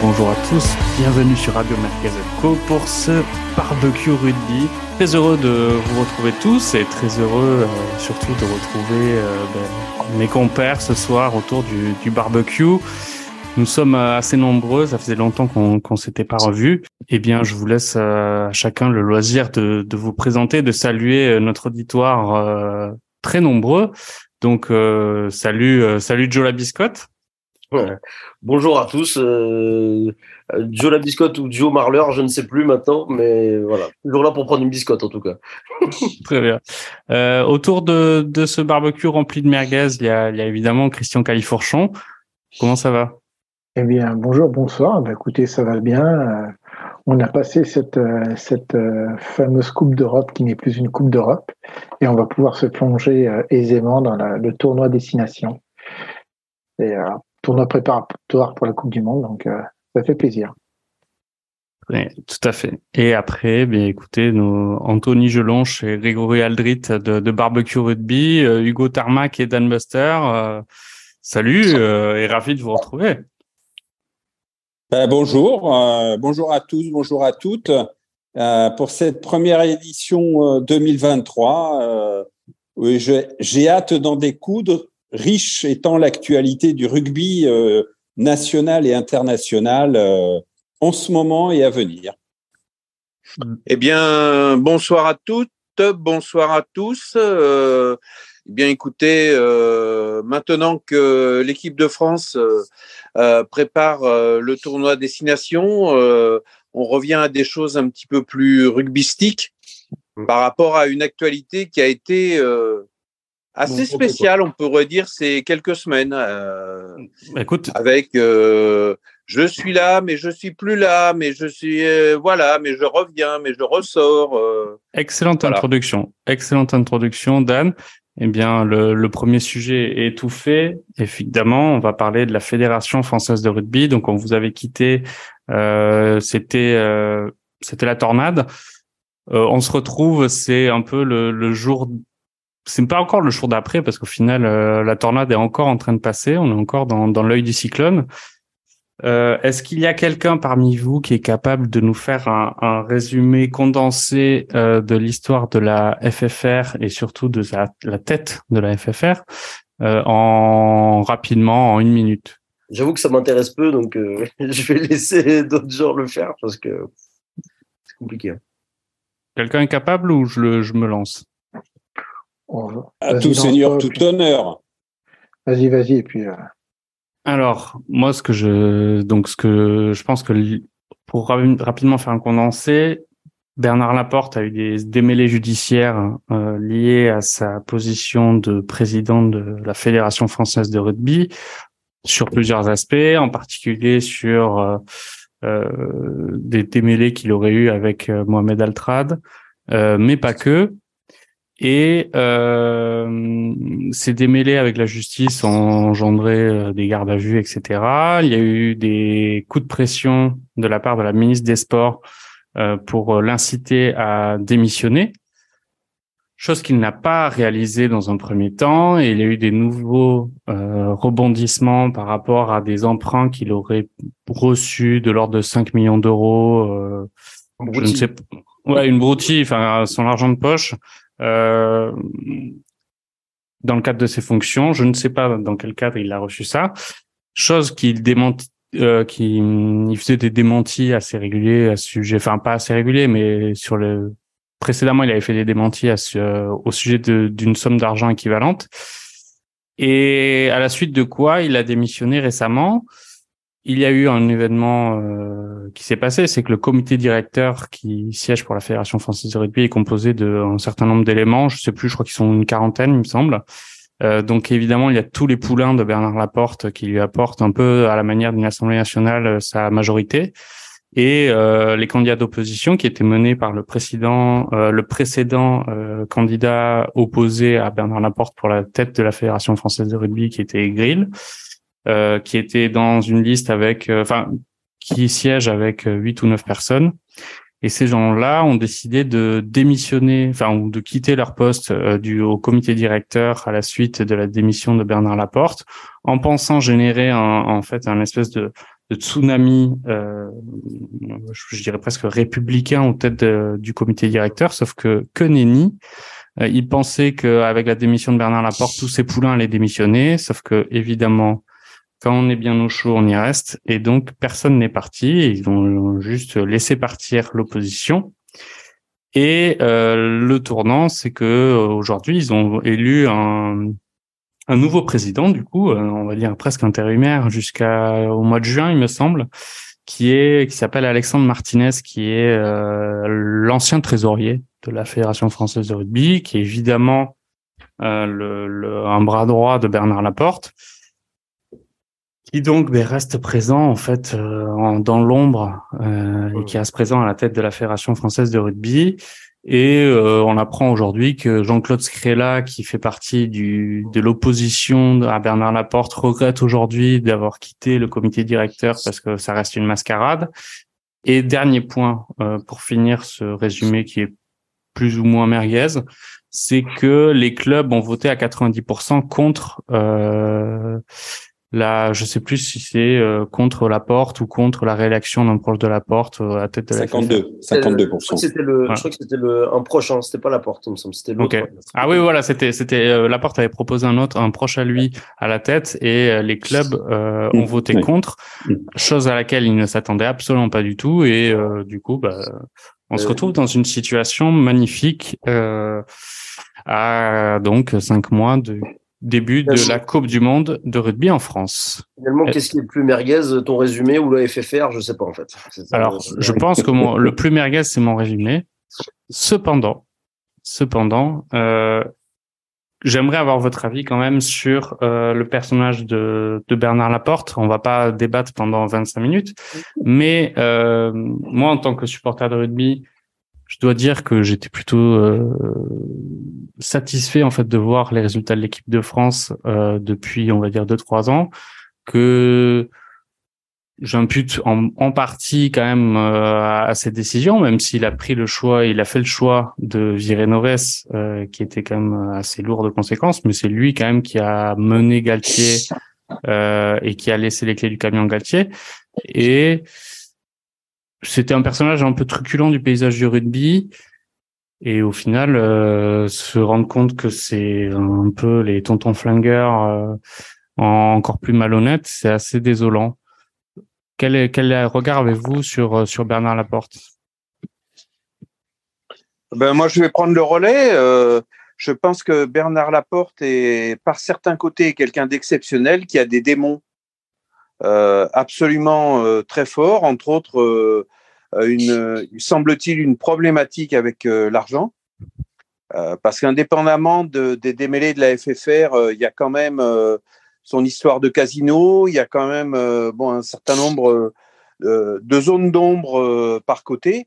Bonjour à tous, bienvenue sur Radio Merguez Co pour ce barbecue rugby. Très heureux de vous retrouver tous et très heureux euh, surtout de retrouver euh, ben, mes compères ce soir autour du, du barbecue. Nous sommes euh, assez nombreux, ça faisait longtemps qu'on qu'on s'était pas revus. Eh bien, je vous laisse euh, à chacun le loisir de, de vous présenter, de saluer euh, notre auditoire très nombreux. Donc, salut, salut Joe la biscotte. Bonjour à tous. Euh, Joe la biscotte ou Joe Marleur, je ne sais plus maintenant, mais voilà. Toujours là pour prendre une biscotte en tout cas. Très bien. Euh, autour de, de ce barbecue rempli de merguez, il y a, il y a évidemment Christian Califourchon. Comment ça va? Eh bien, bonjour, bonsoir. Ben, écoutez, ça va bien. Euh, on a passé cette, euh, cette euh, fameuse Coupe d'Europe qui n'est plus une Coupe d'Europe et on va pouvoir se plonger euh, aisément dans la- le tournoi destination. Et euh, tournoi préparatoire pour la Coupe du Monde, donc euh, ça fait plaisir. Oui, tout à fait. Et après, bien écoutez, nos Anthony Gelonche et Grégory Aldrit de, de Barbecue Rugby, euh, Hugo Tarmac et Dan Buster. euh, salut euh, et ravi de vous retrouver. Ben, bonjour, euh, bonjour à tous, bonjour à toutes. Euh, pour cette première édition euh, 2023, euh, oui, j'ai hâte d'en découdre, riche étant l'actualité du rugby euh, national et international euh, en ce moment et à venir. Eh bien, bonsoir à toutes, bonsoir à tous. Euh, eh bien, écoutez, euh, maintenant que l'équipe de France euh, euh, prépare euh, le tournoi destination, euh, on revient à des choses un petit peu plus rugbystiques par rapport à une actualité qui a été euh, assez Bon, spéciale, on pourrait dire, ces quelques semaines. euh, Bah, Écoute, avec euh, je suis là, mais je suis plus là, mais je suis euh, voilà, mais je reviens, mais je ressors. euh. excellente Voilà. introduction. Excellente introduction, Dan. Eh bien, le, le premier sujet est tout fait. Évidemment, on va parler de la Fédération française de rugby. Donc, on vous avait quitté. euh, c'était euh, c'était la tornade. Euh, on se retrouve. C'est un peu le, le jour. C'est pas encore le jour d'après parce qu'au final, euh, la tornade est encore en train de passer. On est encore dans, dans l'œil du cyclone. Euh, Est-ce qu'il y a quelqu'un parmi vous qui est capable de nous faire un, un résumé condensé euh, de l'histoire de la FFR et surtout de la tête de la FFR en rapidement en une minute? J'avoue que ça m'intéresse peu, donc je vais laisser d'autres gens le faire parce que c'est compliqué. hein. Quelqu'un est capable ou je, le, je me lance? On- À tout seigneur, puis- tout honneur. Vas-y, vas-y, et puis euh, Alors moi, ce que je donc ce que je pense que pour ra- rapidement faire un condensé, Bernard Laporte a eu des démêlés judiciaires euh, liés à sa position de président de la Fédération française de rugby sur plusieurs aspects, en particulier sur euh, euh, des démêlés qu'il aurait eu avec euh, Mohamed Altrad, euh, mais pas que. Et euh, ces démêlés avec la justice ont engendré euh, des gardes à vue, etc. Il y a eu des coups de pression de la part de la ministre des Sports euh, pour euh, l'inciter à démissionner, chose qu'il n'a pas réalisé dans un premier temps. Et il y a eu des nouveaux euh, rebondissements par rapport à des emprunts qu'il aurait reçus de l'ordre de 5 millions d'euros. euh, je ne sais pas. Ouais, une broutille, enfin son argent de poche. Euh, dans le cadre de ses fonctions, je ne sais pas dans quel cadre il a reçu ça. Chose qu'il démentit, euh, qui il faisait des démentis assez réguliers à ce sujet, enfin pas assez réguliers, mais sur le précédemment il avait fait des démentis au sujet d'une somme d'argent équivalente. Et à la suite de quoi il a démissionné récemment. Il y a eu un événement euh, qui s'est passé, c'est que le comité directeur qui siège pour la Fédération française de rugby est composé d'un certain nombre d'éléments. Je sais plus, je crois qu'ils sont une quarantaine, il me semble. Euh, donc évidemment, il y a tous les poulains de Bernard Laporte qui lui apportent un peu à la manière d'une Assemblée nationale euh, sa majorité. Et euh, les candidats d'opposition qui étaient menés par le précédent, euh, le précédent euh, candidat opposé à Bernard Laporte pour la tête de la Fédération française de rugby, qui était Grill, qui était dans une liste avec, euh, enfin, qui siège avec euh, huit ou neuf personnes. Et ces gens-là ont décidé de démissionner, enfin, ou de quitter leur poste euh, du au comité directeur à la suite de la démission de Bernard Laporte, en pensant générer un, en fait un espèce de de tsunami, euh, je, dirais presque républicain au tête du comité directeur, sauf que que nenni. Euh, il pensait qu'avec la démission de Bernard Laporte, tous ces poulains allaient démissionner, sauf que évidemment, quand on est bien au chaud, on y reste, et donc personne n'est parti. Ils ont juste laissé partir l'opposition. Et euh, le tournant, c'est que euh, aujourd'hui, ils ont élu un, un nouveau président, du coup, euh, on va dire presque intérimaire jusqu'au mois de juin, il me semble, qui est qui s'appelle Alexandre Martinez, qui est euh, l'ancien trésorier de la Fédération française de rugby, qui est évidemment euh, le, le, un bras droit de Bernard Laporte, qui donc ben, reste présent en fait euh, dans l'ombre euh, et qui reste présent à la tête de la Fédération française de rugby. Et euh, on apprend aujourd'hui que Jean-Claude Scrella, qui fait partie du, de l'opposition à Bernard Laporte, regrette aujourd'hui d'avoir quitté le comité directeur parce que ça reste une mascarade. Et dernier point euh, pour finir ce résumé qui est plus ou moins merguez, c'est que les clubs ont voté à 90% contre euh, Là, je sais plus si c'est euh, contre la porte ou contre la réélection d'un proche de la porte euh, à tête de 52, 52 C'était le, je crois que c'était le un proche, hein, c'était pas la porte, il me semble, c'était l'autre. Ah oui, voilà, c'était c'était euh, la porte avait proposé un autre, un proche à lui à la tête et les clubs ont mm. voté contre, mm. chose à laquelle ils ne s'attendaient absolument pas du tout et du coup, bah, on se retrouve dans une situation magnifique. à donc cinq mois de début de la Coupe du Monde de rugby en France. Finalement, qu'est-ce qui est le plus merguez, ton résumé ou le FFR Je sais pas en fait. Alors, je pense que le plus merguez, c'est mon résumé. Cependant, cependant, euh, j'aimerais avoir votre avis quand même sur euh, le personnage de, de, Bernard Laporte. On va pas débattre pendant 25 minutes, mais euh, moi, en tant que supporter de rugby, je dois dire que j'étais plutôt euh, satisfait en fait de voir les résultats de l'équipe de France euh, depuis on va dire deux trois ans que j'impute en, en, partie quand même euh, à ses décisions même s'il a pris le choix il a fait le choix de virer Noves euh, qui était quand même assez lourd de conséquences mais c'est lui quand même qui a mené Galtier euh, et qui a laissé les clés du camion Galtier. Et c'était un personnage un peu truculent du paysage du rugby. Et au final, euh, se rendre compte que c'est un peu les tontons flingueurs euh, encore plus malhonnêtes, c'est assez désolant. Quel, quel regard avez-vous sur, euh, sur Bernard Laporte? Ben Moi, je vais prendre le relais. je pense que Bernard Laporte est, par certains côtés, quelqu'un d'exceptionnel qui a des démons euh, absolument euh, très fort, entre autres, euh, une, semble-t-il, une problématique avec l'argent. parce qu'indépendamment de, des démêlés de la FFR, il y a quand même son histoire de casino, il y a quand même bon, un certain nombre de zones d'ombre par côté.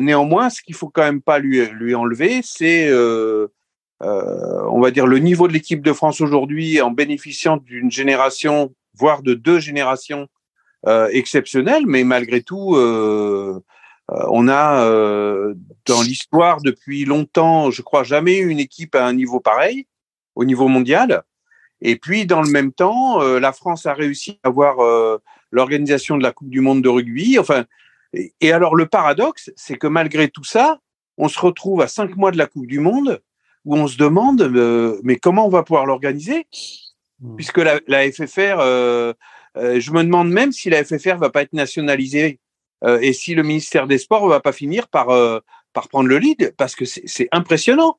néanmoins, ce qu'il faut quand même pas lui, lui enlever, c'est, euh, on va dire, le niveau de l'équipe de France aujourd'hui en bénéficiant d'une génération voire de deux générations euh, exceptionnelles, mais malgré tout, euh, euh, on a dans l'histoire depuis longtemps, je crois, jamais eu une équipe à un niveau pareil, au niveau mondial. Et puis, dans le même temps, la France a réussi à avoir l'organisation de la Coupe du Monde de rugby. Enfin, et, alors le paradoxe, c'est que malgré tout ça, on se retrouve à cinq mois de la Coupe du Monde où on se demande, mais comment on va pouvoir l'organiser? Hmm. puisque la, la FFR, euh, euh, je me demande même si la FFR va pas être nationalisée euh, et si le ministère des Sports va pas finir par par prendre le lead, parce que c'est impressionnant.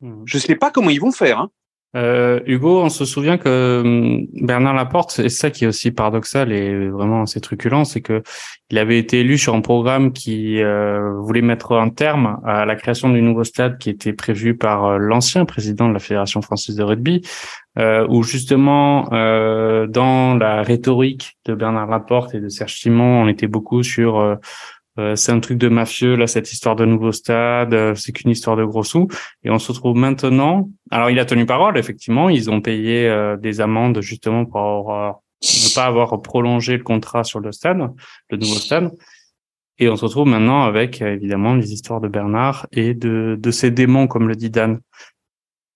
Hmm. Je sais pas comment ils vont faire. Hein. Euh, Hugo, on se souvient que hum, Bernard Laporte, et ça qui est aussi paradoxal et vraiment assez truculent, c'est que il avait été élu sur un programme qui euh, voulait mettre un terme à la création du nouveau stade qui était prévu par euh, l'ancien président de la Fédération française de rugby, euh, où justement dans la rhétorique de Bernard Laporte et de Serge Simon, on était beaucoup sur euh, c'est un truc de mafieux là cette histoire de nouveau stade euh, c'est qu'une histoire de gros sous. Et on se retrouve maintenant alors il a tenu parole effectivement. Ils ont payé euh, des amendes justement pour ne pas avoir prolongé le contrat sur le stade le nouveau stade. Et on se retrouve maintenant avec évidemment les histoires de Bernard et de de ses démons comme le dit Dan.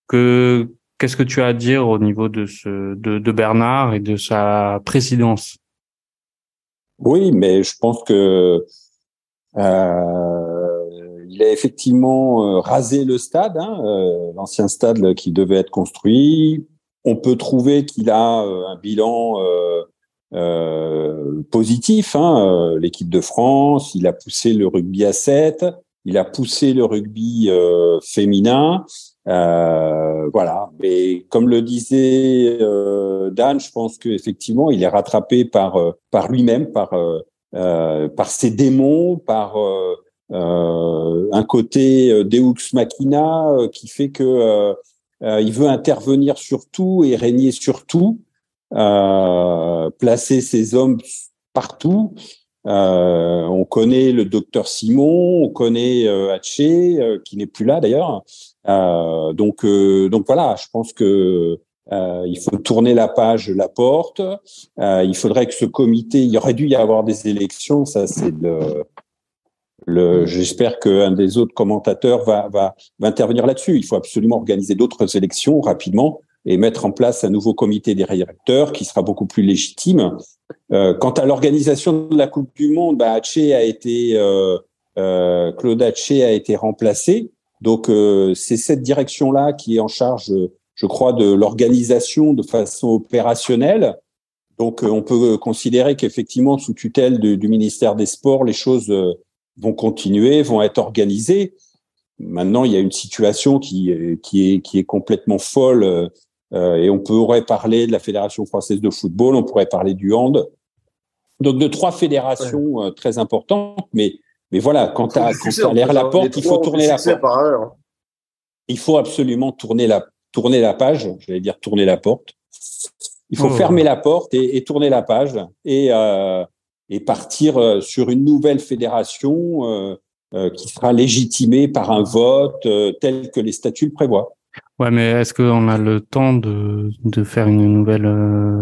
Que qu'est-ce que tu as à dire au niveau de ce de, de Bernard et de sa présidence? Oui, mais je pense que euh, il a effectivement rasé le stade, hein, l'ancien stade qui devait être construit. On peut trouver qu'il a un bilan euh, positif. Hein, L'équipe de France, il a poussé le rugby à 7, il a poussé le rugby euh, féminin. Euh, voilà. Mais comme le disait euh, Dan, je pense qu'effectivement, il est rattrapé par euh, par lui-même, par par ses démons, par un côté Deux machina qui fait que il veut intervenir sur tout et régner sur tout, placer ses hommes partout. Euh, on connaît le docteur Simon, on connaît euh, Haché, euh, qui n'est plus là d'ailleurs. Euh, donc, euh, donc voilà, je pense que il faut tourner la page la porte. il faudrait que ce comité, il aurait dû y avoir des élections. Ça, c'est le, le, J'espère qu'un des autres commentateurs va, va, va intervenir là-dessus. Il faut absolument organiser d'autres élections rapidement et mettre en place un nouveau comité des directeurs qui sera beaucoup plus légitime. Euh, quant à l'organisation de la Coupe du Monde, bah, a été euh, euh, Claude Haché a été remplacé. Donc euh, c'est cette direction-là qui est en charge, je crois, de l'organisation de façon opérationnelle. Donc on peut considérer qu'effectivement, sous tutelle du ministère des Sports, les choses vont continuer, vont être organisées. Maintenant, il y a une situation qui, qui, est, qui est complètement folle euh, et on pourrait parler de la Fédération française de football, on pourrait parler du hand. Donc de trois fédérations euh, très importantes, mais mais voilà, quand tu as, l'air la porte, il faut tourner la porte. Il faut absolument tourner la tourner la page, j'allais dire tourner la porte. Il faut oh. fermer la porte et, et, tourner la page et euh, et partir euh, sur une nouvelle fédération euh, qui sera légitimée par un vote tel que les statuts le prévoient. Ouais, mais est-ce qu'on a le temps de, de faire une nouvelle, euh,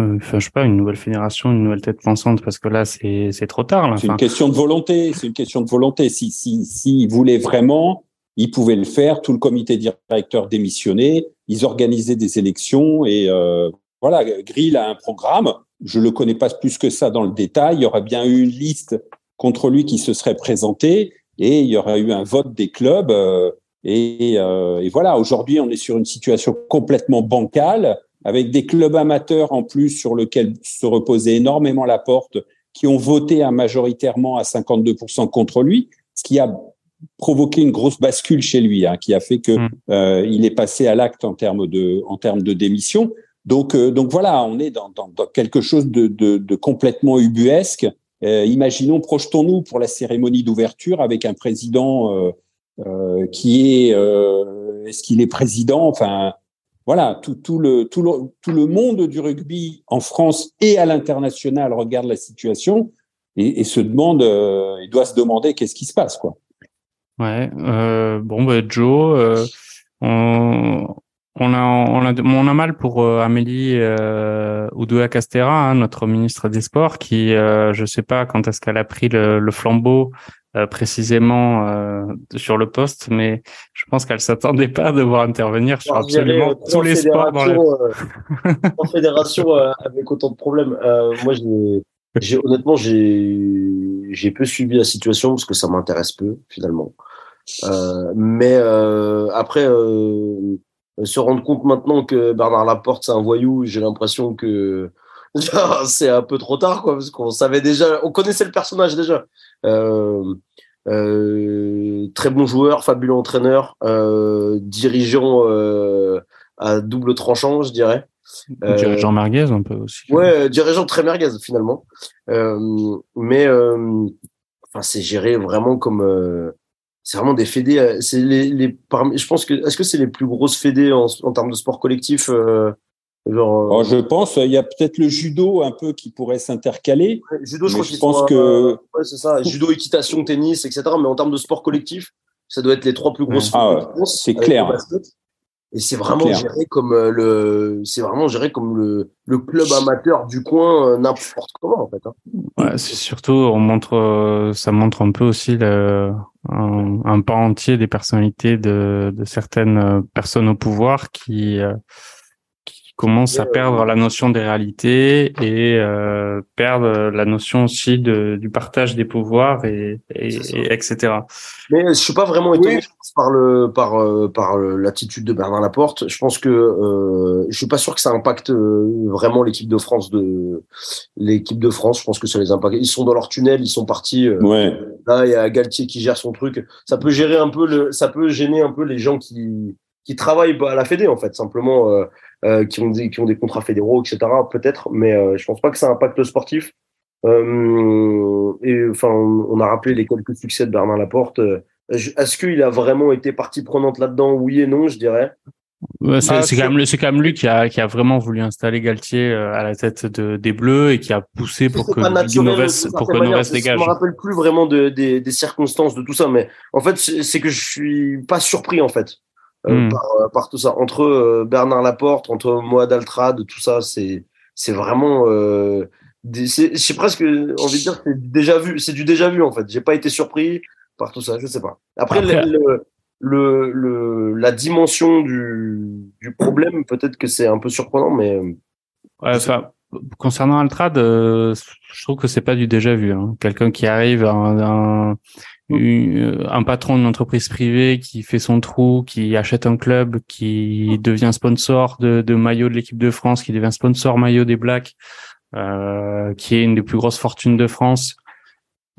euh, enfin, je sais pas, une nouvelle fédération, une nouvelle tête pensante? Parce que là, c'est, c'est trop tard. C'est une question de volonté. C'est une question de volonté. Si, si, si voulaient vraiment, ils pouvaient le faire. Tout le comité directeur démissionné. Ils organisaient des élections et euh, voilà. Grill a un programme. Je le connais pas plus que ça dans le détail. Il y aurait bien eu une liste contre lui qui se serait présentée et il y aurait eu un vote des clubs. Euh, et, euh, et voilà, aujourd'hui, on est sur une situation complètement bancale, avec des clubs amateurs en plus sur lesquels se reposait énormément la porte, qui ont voté à majoritairement à 52% contre lui, ce qui a provoqué une grosse bascule chez lui, hein, qui a fait que mmh. euh, il est passé à l'acte en termes de en termes de démission. Donc euh, donc voilà, on est dans, dans, dans quelque chose de, de, de complètement ubuesque. Euh, imaginons, projetons-nous pour la cérémonie d'ouverture avec un président euh, euh, qui est euh, est-ce qu'il est président? Enfin voilà tout, tout le tout le tout le monde du rugby en France et à l'international regarde la situation et, et se demande euh, il doit se demander qu'est-ce qui se passe quoi ouais euh, bon bah Joe on, on a, on a, on a mal pour Amélie euh, Oudouya Castera, hein, notre ministre des Sports, qui, euh, je sais pas quand est-ce qu'elle a pris le, le flambeau euh, précisément euh, sur le poste, mais je pense qu'elle s'attendait pas à devoir intervenir sur absolument euh, tous les sports dans la fédération avec autant de problèmes. moi, j'ai honnêtement, j'ai j'ai peu suivi la situation parce que ça m'intéresse peu finalement. mais après, se rendre compte maintenant que Bernard Laporte c'est un voyou, j'ai l'impression que c'est un peu trop tard, quoi, parce qu'on savait déjà, on connaissait le personnage déjà. Euh, euh, très bon joueur, fabuleux entraîneur, euh, dirigeant euh, à double tranchant, je dirais. Euh, dirigeant merguez un peu aussi. Ouais, dirigeant très merguez finalement. mais enfin, c'est géré vraiment comme c'est vraiment des fédés. C'est les, les parmi, je pense que est-ce que c'est les plus grosses fédés en, en termes de sport collectif euh, Genre, oh, je pense, il y a peut-être le judo un peu qui pourrait s'intercaler. judo, je, je pense que ouais, c'est ça. Judo, équitation, tennis, etc. Mais en termes de sport collectif, ça doit être les trois plus grosses. Ah, c'est clair. Et c'est vraiment géré comme le, c'est vraiment géré comme le, le club amateur du coin, n'importe comment en fait. Hein. Ouais, c'est surtout, on montre, ça montre un peu aussi le, un, un pan entier des personnalités de, de certaines personnes au pouvoir qui commencent à perdre la notion des réalités et euh, perdre la notion aussi de, du partage des pouvoirs et, et, etc. Mais je suis pas vraiment étonné par le par euh, par l'attitude de Bernard Laporte. Je pense que euh, je suis pas sûr que ça impacte euh, vraiment l'équipe de France de l'équipe de France. Je pense que ça les impacte. Ils sont dans leur tunnel, ils sont partis. Euh, ouais. Là, il y a Galtier qui gère son truc. Ça peut gérer un peu le, ça peut gêner un peu les gens qui qui travaillent à la Fédé en fait, simplement. Euh, euh, qui, ont des, qui ont des contrats fédéraux, etc. Peut-être, mais euh, je pense pas que ça impacte le sportif. Euh, et enfin, on, a rappelé les quelques succès de Bernard Laporte. Est-ce qu'il a vraiment été partie prenante là-dedans Oui et non, je dirais? c'est ah, quand même c'est quand même lui qui a qui a vraiment voulu installer Galtier à la tête de, des Bleus et qui a poussé pour que Novès pour que dégage. Je me rappelle plus vraiment de, des, des circonstances de tout ça, mais en fait c'est que je suis pas surpris en fait. Euh, hmm. par, euh, par, tout ça. Entre euh, Bernard Laporte, entre Moad Altrad, tout ça, c'est c'est vraiment j'ai presque envie de dire c'est déjà vu c'est du déjà vu en fait j'ai pas été surpris par tout ça je sais pas après, Le, le, le, la dimension du, du problème peut-être que c'est un peu surprenant mais ouais, enfin concernant Altrad je trouve que c'est pas du déjà vu hein. quelqu'un qui arrive un euh, un patron d'une entreprise privée qui fait son trou, qui achète un club, qui devient sponsor de, de maillot de l'équipe de France, qui devient sponsor maillot des Blacks, euh, qui est une des plus grosses fortunes de France.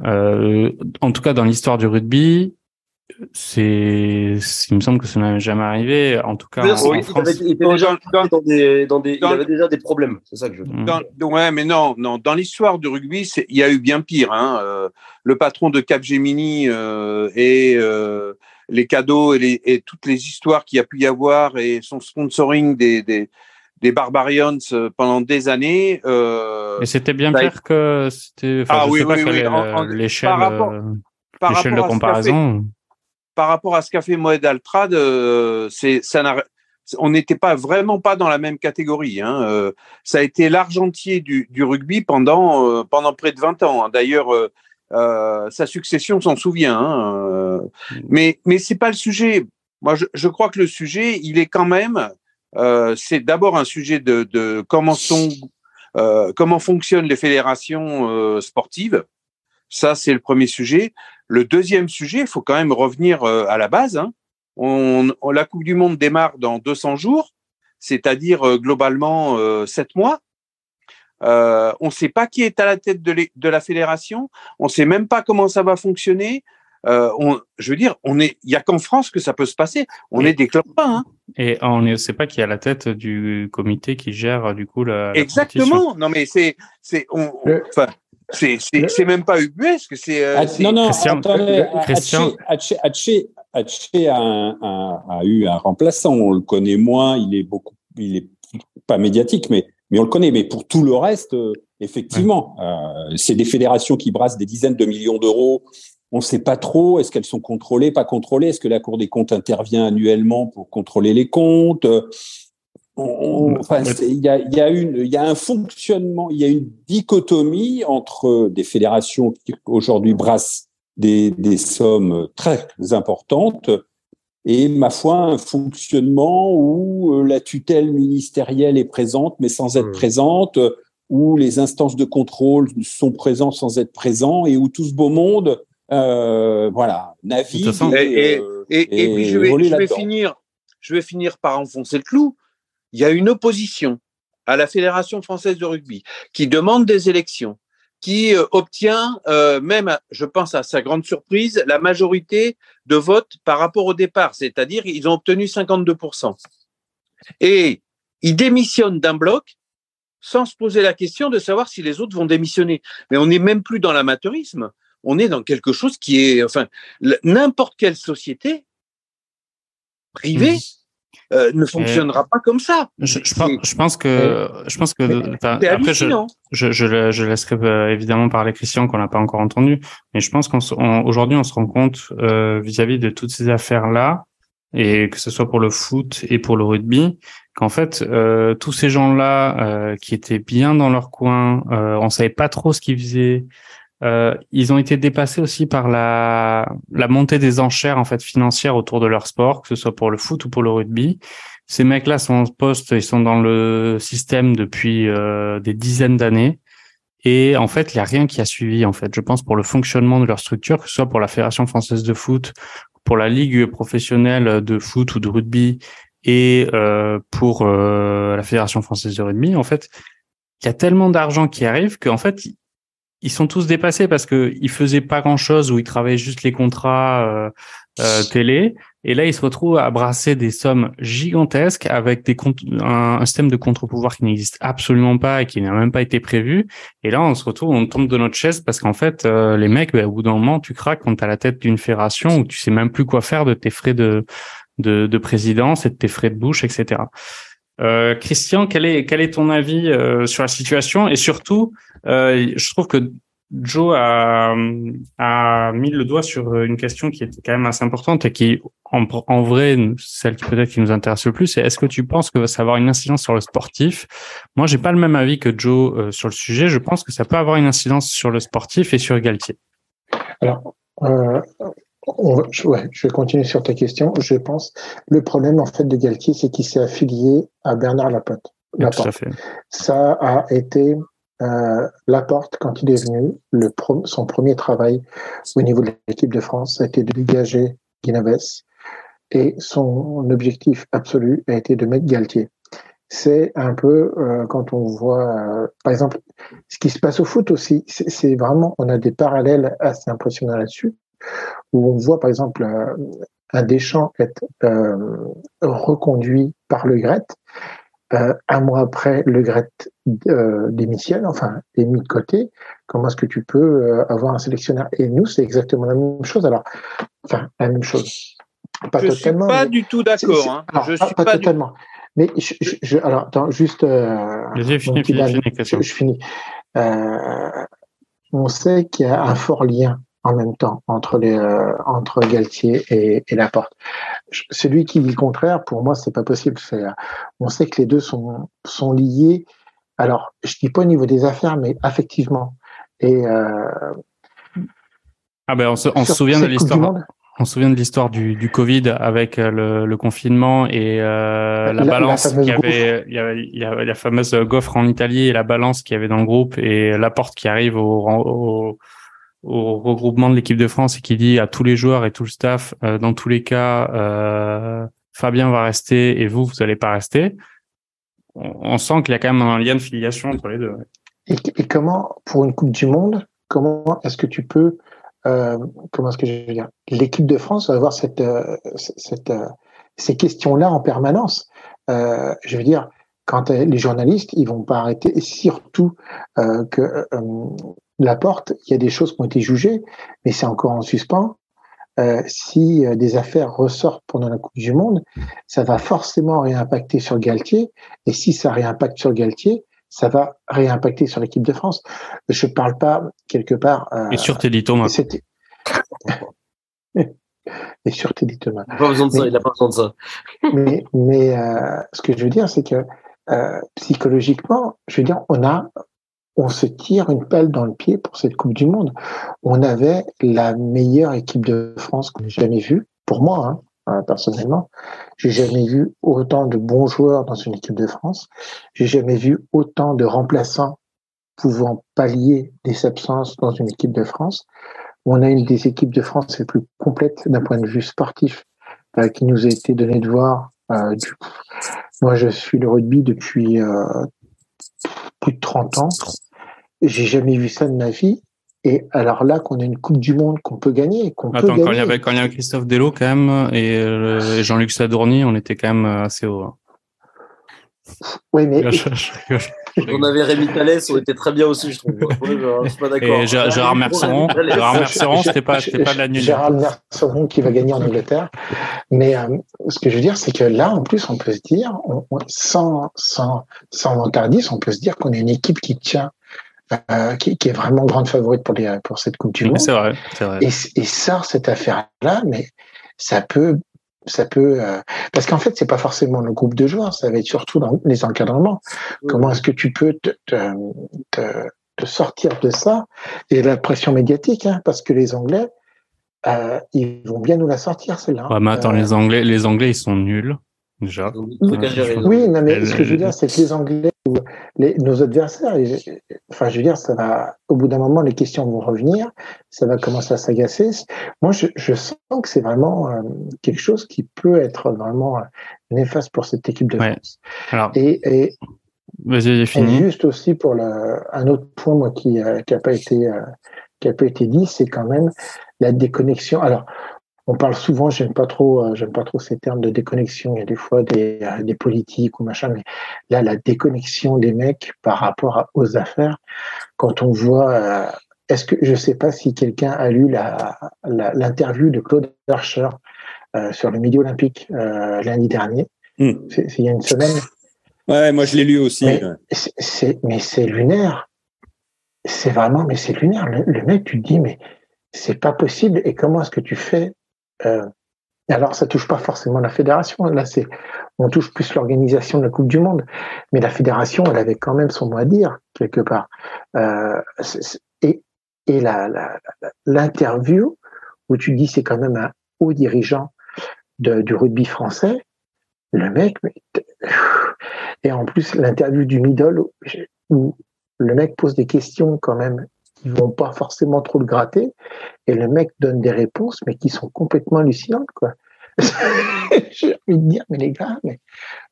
Euh, en tout cas, dans l'histoire du rugby, c'est, il me semble que ça n'a jamais arrivé. En tout cas, en, France. Il, était déjà dans, des, dans des, il avait déjà des problèmes. C'est ça que je veux dire. Dans, ouais, mais non, non. Dans l'histoire du rugby, il y a eu bien pire. Hein. Euh, le patron de Capgemini euh, et euh, les cadeaux et, les, et, toutes les histoires qu'il y a pu y avoir et son sponsoring des, des, des Barbarians euh, pendant des années. Euh, mais c'était bien pire que c'était. Ah oui, oui, oui. L'échelle, l'échelle de comparaison par rapport à ce qu'a fait Moed Altrad, euh, c'est ça on n'était pas vraiment pas dans la même catégorie. Hein. Euh, ça a été l'argentier du, du, rugby pendant euh, pendant près de 20 ans. Hein. D'ailleurs, sa succession s'en souvient. Hein. Mais mais c'est pas le sujet. Moi, je, je, crois que le sujet, il est quand même. c'est d'abord un sujet de, de comment sont comment fonctionnent les fédérations sportives. Ça, c'est le premier sujet. Le deuxième sujet, il faut quand même revenir euh, à la base. Hein. On, la Coupe du Monde démarre dans 200 jours, c'est-à-dire euh, globalement euh, 7 mois. Euh, on ne sait pas qui est à la tête de, de la fédération. On ne sait même pas comment ça va fonctionner. Euh, on, je veux dire, on est, il y a qu'en France que ça peut se passer. On est des clopins. Hein. Et on ne sait pas qui est à la tête du comité qui gère du coup la. Exactement. non, mais c'est, c'est, on, enfin, c'est, c'est, c'est même pas ubuesque, c'est. Euh, ah, non, non, Christian, attendez, Christian. a, a, a, eu un remplaçant, on le connaît moins, il est beaucoup, il est pas médiatique, mais, mais on le connaît. Mais pour tout le reste, euh, effectivement, euh, c'est des fédérations qui brassent des dizaines de millions d'euros. On ne sait pas trop, est-ce qu'elles sont contrôlées, pas contrôlées, est-ce que la Cour des comptes intervient annuellement pour contrôler les comptes enfin, il y a, y a une, il y a un fonctionnement, il y a une dichotomie entre des fédérations qui aujourd'hui brassent des, des sommes très importantes et ma foi un fonctionnement où euh, la tutelle ministérielle est présente mais sans être mmh. présente, où les instances de contrôle sont présentes sans être présents et où tout ce beau monde, euh, voilà, navigue. Et, euh, et, et, et, puis je vais, je vais finir, je vais finir par enfoncer le clou il y a une opposition à la Fédération française de rugby qui demande des élections, qui euh, obtient euh, même, je pense à sa grande surprise, la majorité de votes par rapport au départ, c'est-à-dire ils ont obtenu 52%. Et ils démissionnent d'un bloc sans se poser la question de savoir si les autres vont démissionner. Mais on n'est même plus dans l'amateurisme, on est dans quelque chose qui est, enfin, n'importe quelle société privée. Mmh. Euh, ne fonctionnera pas comme ça. Je, je, pense, je pense que, je pense que, après, je, je, je, je laisserai euh, évidemment parler Christian qu'on n'a pas encore entendu, mais je pense qu'aujourd'hui on, se rend compte euh, vis-à-vis de toutes ces affaires là, et que ce soit pour le foot et pour le rugby, qu'en fait euh, tous ces gens là euh, qui étaient bien dans leur coin, euh, on savait pas trop ce qu'ils faisaient. Euh, ils ont été dépassés aussi par la, la montée des enchères en fait financières autour de leur sport, que ce soit pour le foot ou pour le rugby. Ces mecs-là sont en poste, ils sont dans le système depuis des dizaines d'années. Et en fait, il n'y a rien qui a suivi, en fait. Je pense pour le fonctionnement de leur structure, que ce soit pour la Fédération française de foot, pour la Ligue professionnelle de foot ou de rugby, et euh, pour euh, la Fédération française de rugby, en fait, il y a tellement d'argent qui arrive qu'en fait, ils sont tous dépassés parce que ils faisaient pas grand chose ou ils travaillaient juste les contrats euh, euh, télé. Et là, ils se retrouvent à brasser des sommes gigantesques avec des un, un système de contre-pouvoir qui n'existe absolument pas et qui n'a même pas été prévu. Et là, on se retrouve, on tombe de notre chaise parce qu'en fait, euh, les mecs, bah, au bout d'un moment, tu craques quand à la tête d'une fédération où tu sais même plus quoi faire de tes frais de, de, de présidence et de tes frais de bouche, etc. Euh, Christian, quel est quel est ton avis euh, sur la situation? Et surtout, euh, je trouve que Joe a, a mis le doigt sur une question qui est quand même assez importante et qui, en, en vrai, celle qui peut-être qui nous intéresse le plus, c'est est-ce que tu penses que ça va avoir une incidence sur le sportif? Moi, j'ai pas le même avis que Joe euh, sur le sujet. Je pense que ça peut avoir une incidence sur le sportif et sur Galtier. Alors, je, ouais, je vais continuer sur ta question. Je pense le problème en fait de Galtier, c'est qu'il s'est affilié à Bernard Laporte. Laporte. Ça a été euh, Laporte quand il est venu. Le son premier travail au niveau de l'équipe de France a été de dégager Guinaves et son objectif absolu a été de mettre Galtier. C'est un peu euh, quand on voit, euh, par exemple, ce qui se passe au foot aussi. C'est vraiment, on a des parallèles assez impressionnants là-dessus où on voit par exemple euh, un Deschamps être euh, reconduit par le Gret. Euh, un mois après, le Gret démissionne, enfin, est mis de côté. Comment est-ce que tu peux avoir un sélectionneur? Et nous, c'est exactement la même chose. Alors, enfin, la même chose. Pas je totalement. Suis pas du tout d'accord. Hein. Je pas, suis pas, totalement. Mais je, je, alors, attends, juste. Euh, je, finis, je, finis. Euh, on sait qu'il y a un fort lien en même temps entre les euh, entre Galtier et, et Laporte. Celui qui dit le contraire, pour moi, c'est pas possible. Euh, on sait que les deux sont sont liés. Alors, je dis pas au niveau des affaires, mais affectivement. Et euh, ah ben on se, on se souvient de l'histoire. On se souvient de l'histoire du, du Covid avec le, le confinement et euh, la, balance qui avait, il y, avait, il y avait la fameuse gaufre en Italie et la balance qui avait dans le groupe et la porte qui arrive au, au au regroupement de l'équipe de France et qui dit à tous les joueurs et tout le staff, euh, dans tous les cas, euh, Fabien va rester et vous, vous n'allez pas rester. On, sent qu'il y a quand même un lien de filiation entre les deux. Et, comment, pour une Coupe du Monde, comment est-ce que tu peux, euh, comment est-ce que je veux dire, l'équipe de France va avoir cette, cette, ces questions-là en permanence? je veux dire, quand les journalistes, ils vont pas arrêter, et surtout que la porte, il y a des choses qui ont été jugées, mais c'est encore en suspens. Euh, si euh, des affaires ressortent pendant la Coupe du Monde, ça va forcément réimpacter sur Galtier. Et si ça réimpacte sur Galtier, ça va réimpacter sur l'équipe de France. Je parle pas quelque part. Euh, et sur Teddy Thomas. et sur Teddy Thomas. Il n'a pas besoin de ça. il a pas besoin de ça. mais mais euh, ce que je veux dire, c'est que euh, psychologiquement, je veux dire, on a on se tire une pelle dans le pied pour cette Coupe du Monde. On avait la meilleure équipe de France que j'ai jamais vue, pour moi, hein, hein personnellement. J'ai jamais vu autant de bons joueurs dans une équipe de France. J'ai jamais vu autant de remplaçants pouvant pallier des absences dans une équipe de France. On a une des équipes de France les plus complètes d'un point de vue sportif euh, qui nous a été donné de voir. Euh, du... Moi, je suis le rugby depuis euh, plus de 30 ans. J'ai jamais vu ça de ma vie. Et alors là, qu'on a une Coupe du Monde qu'on peut gagner, qu'on peut quand il y avait quand il y avait Christophe Delo quand même et, euh, Jean-Luc Sadourny, on était quand même assez haut. Hein. Oui, mais on avait Rémi Thalès, on était très bien aussi, je trouve. je, suis pas d'accord. Et Gérard Merceron, Gérard Merceron, c'était pas, c'était pas de la nuit. Gérard Merceron qui va gagner en Angleterre. Mais euh, ce que je veux dire, c'est que là, en plus, on peut se dire, sans, sans, on peut se dire qu'on est une équipe qui tient euh, qui, qui, est vraiment grande favorite pour, les, pour cette Coupe du Monde. C'est vrai, c'est vrai. Et, et ça, cette affaire-là, mais ça peut, ça peut, euh, parce qu'en fait, c'est pas forcément le groupe de joueurs, ça va être surtout dans les encadrements. Comment est-ce que tu peux te, te, te, te, sortir de ça? Et la pression médiatique, hein, parce que les Anglais, euh, ils vont bien nous la sortir celle-là. Ouais, mais attends, les Anglais, les Anglais, ils sont nuls. déjà. Oui, mais ce que je veux dire, c'est que les Anglais, les, nos adversaires, enfin, je veux dire, ça va, au bout d'un moment, les questions vont revenir, ça va commencer à s'agacer. Moi, je, je, sens que c'est vraiment euh, quelque chose qui peut être vraiment euh, néfaste pour cette équipe de France. Alors, et, et, et juste aussi pour le, un autre point, moi, qui n'a qui a pas été, qui a pas été dit, c'est quand même la déconnexion. Alors, on parle souvent, j'aime pas trop, euh, j'aime pas trop ces termes de déconnexion. Il y a des fois des, euh, des politiques ou machin, mais là, la déconnexion des mecs par rapport aux affaires, quand on voit, euh, est-ce que je sais pas si quelqu'un a lu la, l'interview de Claude Archer sur le Midi Olympique lundi dernier, hmm. c'est, il y a une semaine. Ouais, moi je l'ai lu aussi. Mais c'est, mais c'est lunaire. C'est vraiment, mais c'est lunaire. Le, le mec, tu te dis, mais c'est pas possible. Et comment est-ce que tu fais euh, alors, ça touche pas forcément la fédération. Là, c'est, on touche plus l'organisation de la Coupe du Monde. Mais la fédération, elle avait quand même son mot à dire quelque part. Euh, et et l'interview où tu dis c'est quand même un haut dirigeant du rugby français, le mec, et en plus l'interview du middle où le mec pose des questions quand même qui vont pas forcément trop le gratter, et le mec donne des réponses, mais qui sont complètement hallucinantes, quoi. J'ai envie de dire, mais les gars, mais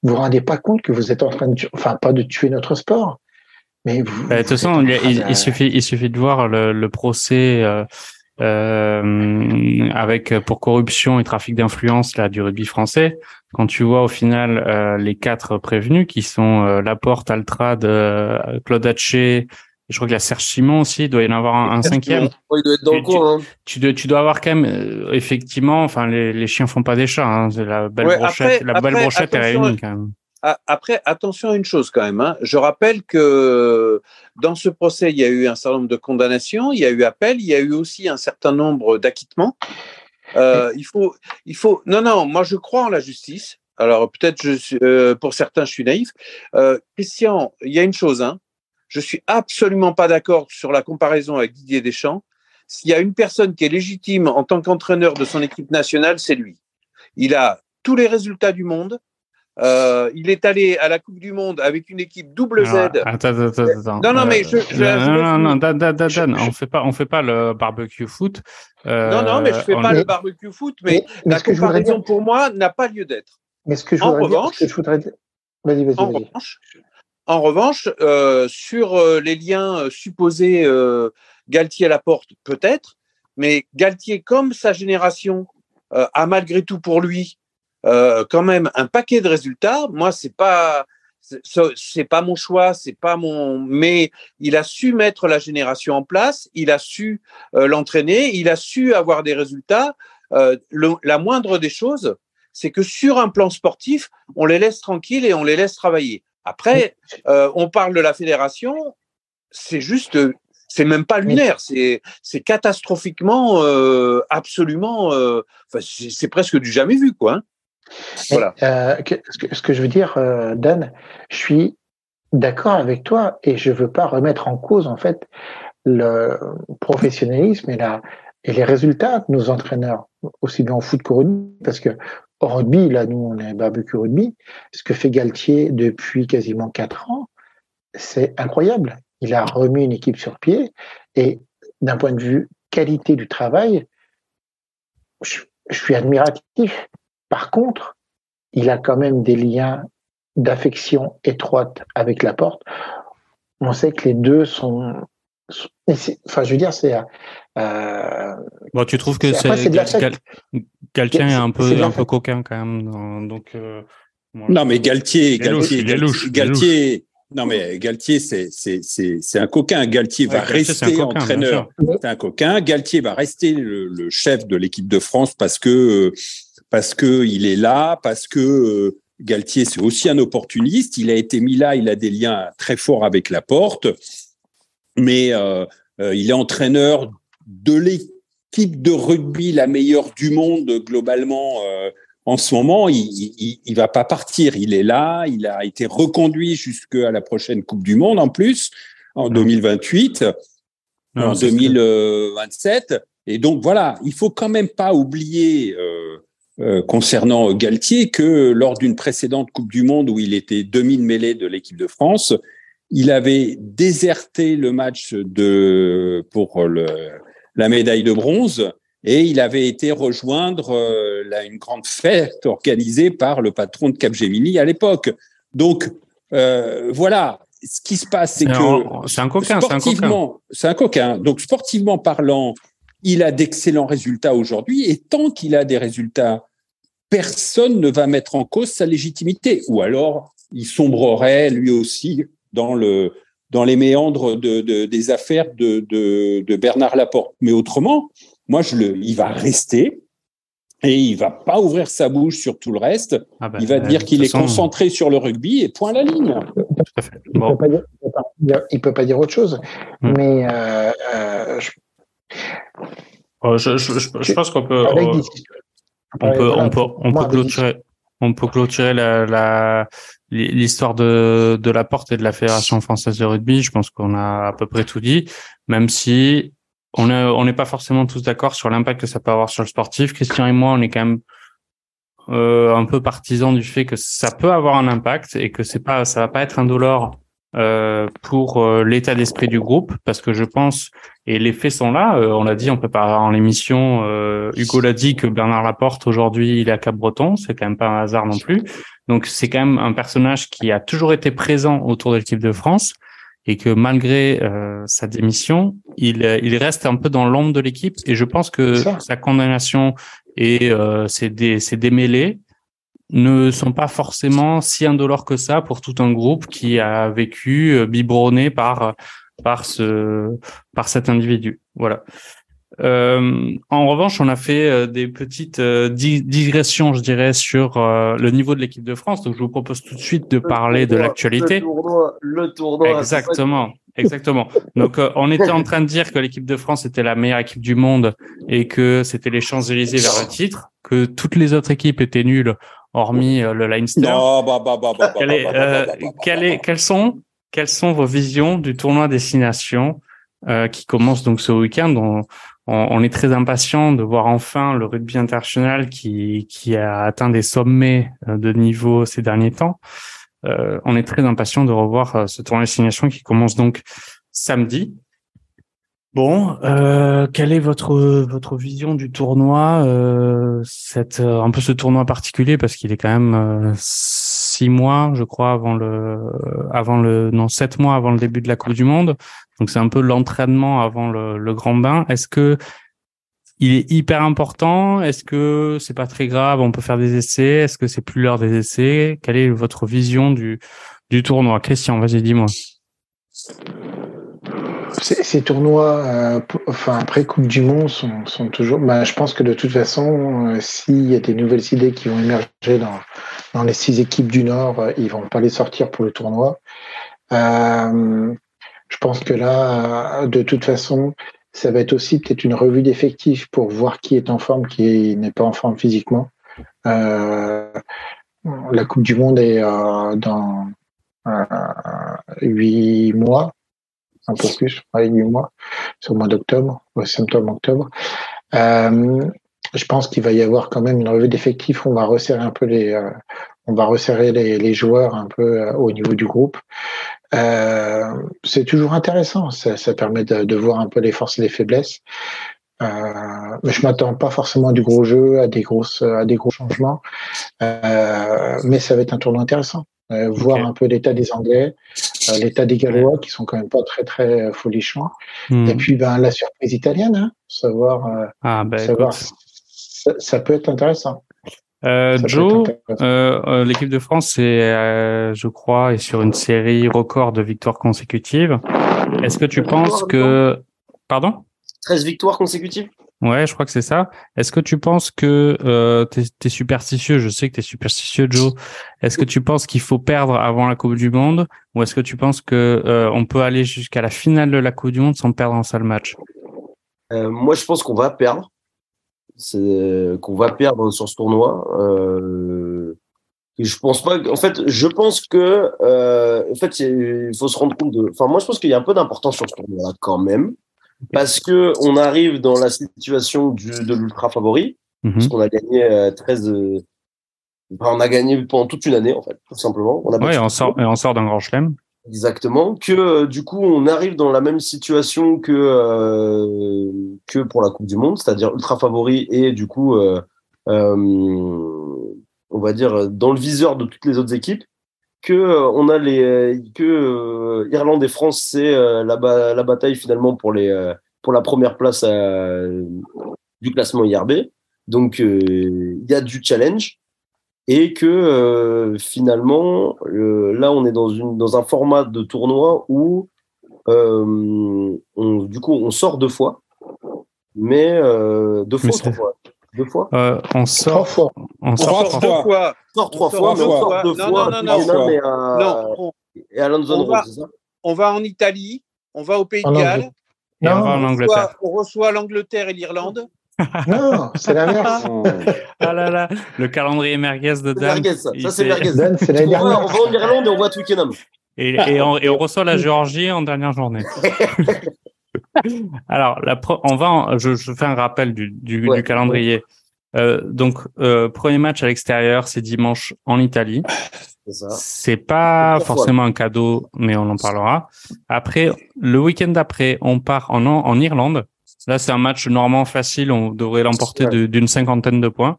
vous vous rendez pas compte que vous êtes en train de, enfin, pas de tuer notre sport, mais vous. Bah, de toute façon, il, suffit, il suffit de voir le, le procès. Euh, euh, avec pour corruption et trafic d'influence là du rugby français. Quand tu vois au final euh, les quatre prévenus qui sont Laporte, Altrad, Claude Hatché, je crois que la Serge Simon aussi, il doit y en avoir un, cinquième. il doit être dans le coin. Hein. Tu, dois, tu dois avoir quand même, euh, effectivement, enfin, les, les chiens font pas des chats. Hein. La belle brochette, la belle brochette est réunie quand même. Après, attention à une chose quand même. Hein. Je rappelle que dans ce procès, il y a eu un certain nombre de condamnations, il y a eu appel, il y a eu aussi un certain nombre d'acquittements. Euh, il faut, il faut. Non, non. Moi, je crois en la justice. Alors peut-être, je euh, pour certains, je suis naïf. Christian, il y a une chose. Hein. Je suis absolument pas d'accord sur la comparaison avec Didier Deschamps. S'il y a une personne qui est légitime en tant qu'entraîneur de son équipe nationale, c'est lui. Il a tous les résultats du monde. Euh, il est allé à la Coupe du Monde avec une équipe double Z. attends, attends, attends. Non, non, mais je, je, non, non, non, Dan, Dan, Dan, on fait pas, on fait pas le barbecue foot. Euh, non, non, mais je fais pas le barbecue foot, mais, mais la comparaison pour moi n'a pas lieu d'être. Mais ce que je voudrais dire, que je voudrais dire, vas-y, vas-y, vas-y. En revanche, euh, sur euh, les liens euh, supposés Galtier à peut-être, mais Galtier, comme sa génération, a malgré tout pour lui quand même un paquet de résultats. Moi, c'est pas c'est pas mon choix, c'est pas mon, mais il a su mettre la génération en place, il a su l'entraîner, il a su avoir des résultats. la moindre des choses, c'est que sur un plan sportif, on les laisse tranquilles et on les laisse travailler. Après, euh, on parle de la fédération, c'est juste, c'est même pas lunaire, c'est c'est catastrophiquement, euh, absolument, euh, c'est presque du jamais vu, quoi. Hein. voilà. ce, que, ce, que, je veux dire, Dan, je suis d'accord avec toi et je veux pas remettre en cause en fait le professionnalisme et la et les résultats de nos entraîneurs, aussi bien en foot qu'au rugby, parce que rugby, là, nous, on est barbecue rugby. Ce que fait Galtier depuis quasiment quatre ans, c'est incroyable. Il a remis une équipe sur pied et d'un point de vue qualité du travail, je, suis admiratif. Par contre, il a quand même des liens d'affection étroite avec la porte. On sait que les deux sont, enfin, je veux dire, c'est euh, bon, tu trouves que c'est quelqu'un est un peu un peu coquin quand même, donc. Euh, non, mais Galtier, Galtier, Galtier, non mais Galtier, c'est c'est c'est c'est un coquin. Galtier va rester entraîneur. C'est un coquin. Galtier va rester le, le chef de l'équipe de France parce que parce que il est là, parce que euh, Galtier c'est aussi un opportuniste. Il a été mis là, il a des liens très forts avec la porte, mais euh, euh il est entraîneur de l'équipe de rugby la meilleure du monde globalement euh, en ce moment, il, il, il, va pas partir. Il est là, il a été reconduit jusqu'à la prochaine Coupe du Monde en plus en 2028, non, en 2027. Et donc voilà, il faut quand même pas oublier euh, concernant Galtier que lors d'une précédente Coupe du Monde où il était demi de mêlée de l'équipe de France, il avait déserté le match de pour le, la médaille de bronze et il avait été rejoindre euh, là, une grande fête organisée par le patron de Capgemini à l'époque. Donc euh, voilà, ce qui se passe, c'est que c'est un coquin, sportivement, c'est un coquin. Donc sportivement parlant, il a d'excellents résultats aujourd'hui et tant qu'il a des résultats, personne ne va mettre en cause sa légitimité. Ou alors il sombrerait lui aussi dans le dans les méandres de, de des affaires de, de, de, Bernard Laporte. Mais autrement, moi, je le, il va rester et il va pas ouvrir sa bouche sur tout le reste. Ah ben, il va dire qu'il est concentré sur le rugby et point la ligne. Il ne peut, pas dire, il peut pas dire autre chose. Hmm. Mais euh, euh, je... Oh, je, je, je, pense qu'on peut, on, on peut, on peut, on peut clôturer, on peut clôturer la, la, l'histoire de, de la porte et de la Fédération française de rugby, je pense qu'on a à peu près tout dit, même si on n'est on n'est pas forcément tous d'accord sur l'impact que ça peut avoir sur le sportif. Christian et moi, on est quand même euh, un peu partisans du fait que ça peut avoir un impact et que c'est pas, ça va pas être indolore euh, pour euh, l'état d'esprit du groupe, parce que je pense et les faits sont là. Euh, on l'a dit, on peut pas en l'émission. Euh, Hugo l'a dit que Bernard Laporte aujourd'hui il est à Cap-Breton, c'est quand même pas un hasard non plus. Donc c'est quand même un personnage qui a toujours été présent autour de l'équipe de France et que malgré euh, sa démission, il, il reste un peu dans l'ombre de l'équipe. Et je pense que sa condamnation et euh, ses, dé, ses démêlés ne sont pas forcément si indolores que ça pour tout un groupe qui a vécu euh, biberonné par par ce par cet individu. Voilà. Euh, en revanche, on a fait euh, des petites euh, digressions, je dirais, sur le niveau de l'équipe de France. Donc, je vous propose tout de suite de parler de l'actualité. Le tournoi, le tournoi. Exactement. Exactement. Donc, on était en train de dire que l'équipe de France était la meilleure équipe du monde et que c'était les Champs-Élysées vers le titre, que toutes les autres équipes étaient nulles, hormis le Leinster. Quelles sont, quelles sont vos visions du tournoi Destination euh, qui commence donc ce week-end? On, on, est très impatient de voir enfin le rugby international qui, qui a atteint des sommets euh, de niveau ces derniers temps. Euh, on est très impatient de revoir euh, ce tournoi destination qui commence donc samedi. Bon, euh, quelle est votre votre vision du tournoi euh, cette un peu ce tournoi particulier? Parce qu'il est quand même six mois, je crois, avant le avant le non sept mois avant le début de la Coupe du Monde. Donc c'est un peu l'entraînement avant le, grand bain. Est-ce que il est hyper important? Est-ce que c'est pas très grave? On peut faire des essais Est-ce que c'est plus l'heure des essais? Quelle est votre vision du du tournoi? Christian, vas-y, dis-moi. Ces, tournois, euh, enfin après Coupe du Monde, sont, toujours. Bah, je pense que de toute façon, euh, s'il y a des nouvelles idées qui vont émerger dans les six équipes du Nord, euh, ils vont pas les sortir pour le tournoi. Euh, je pense que là, de toute façon, ça va être aussi peut-être une revue d'effectifs pour voir qui est en forme, qui n'est pas en forme physiquement. La Coupe du Monde est dans huit mois, un peu plus, huit mois, c'est au mois d'octobre, au septembre octobre. Euh, je pense qu'il va y avoir quand même une revue d'effectifs. On va resserrer un peu les, on va resserrer les, joueurs un peu au niveau du groupe. Euh, c'est toujours intéressant. Ça, permet de, voir un peu les forces et les faiblesses. Euh, mais je m'attends pas forcément à du gros jeu, à des grosses, à des gros changements. Euh, mais ça va être un tournoi intéressant. Euh, voir un peu l'état des Anglais, euh, l'état des Gallois qui sont quand même pas très très folichons. Hmm. Et puis ben la surprise italienne, hein, savoir, ah, ben, savoir ça, ça, peut être intéressant. Euh, Joe, euh, euh, l'équipe de France, est, je crois, est sur une série record de victoires consécutives. Est-ce que tu penses que... Pardon? 13 victoires consécutives? Ouais, je crois que c'est ça. Est-ce que tu penses que euh, tu es, superstitieux? Je sais que tu es superstitieux, Joe. Est-ce que tu penses qu'il faut perdre avant la Coupe du Monde? Ou est-ce que tu penses que euh, on peut aller jusqu'à la finale de la Coupe du Monde sans perdre un seul match? Euh, Moi, je pense qu'on va perdre qu'on va perdre sur ce tournoi. Euh, je pense pas. En fait, je pense que euh, en fait, il faut se rendre compte de. Enfin, moi, je pense qu'il y a un peu d'importance sur ce tournoi quand même, parce que on arrive dans la situation du, de l'ultra favori. mhm. parce qu'on a gagné 13. on a gagné pendant toute une année, en fait, tout simplement. On a on sort, et on sort d'un grand chelem. Exactement. Que du coup, on arrive dans la même situation que que pour la Coupe du Monde, c'est-à-dire ultra favori et du coup, euh, on va dire dans le viseur de toutes les autres équipes que euh, on a les euh, que euh, Irlande et France c'est la, la bataille finalement pour les pour la première place du classement IRB. Donc il y a du challenge et que finalement là on est dans une dans un format de tournoi où on, du coup on sort deux fois mais deux fois, trois fois deux fois euh, On sort. Trois fois. On sort trois fois. On sort trois fois, mais on sort deux fois. Non, non, non. Et à, et à London on, va, on va en Italie, on va au Pays de Galles. On va en Angleterre. On reçoit l'Angleterre et l'Irlande. non, c'est l'inverse. ah là là, le calendrier merguez de Dan. Merguez, ça, ça c'est merguez. Dan, c'est la dernière. On va en Irlande et on voit Twickenham. Et, et, on, et on reçoit la Géorgie en dernière journée. Alors, la on va, je, je, fais un rappel du, du, du calendrier. Euh, donc, euh, premier match à l'extérieur, c'est dimanche en Italie. C'est pas forcément un cadeau, mais on en parlera. Après, le week-end d'après, on part en, en Irlande. Là, c'est un match normalement facile. On devrait l'emporter d'une cinquantaine de points.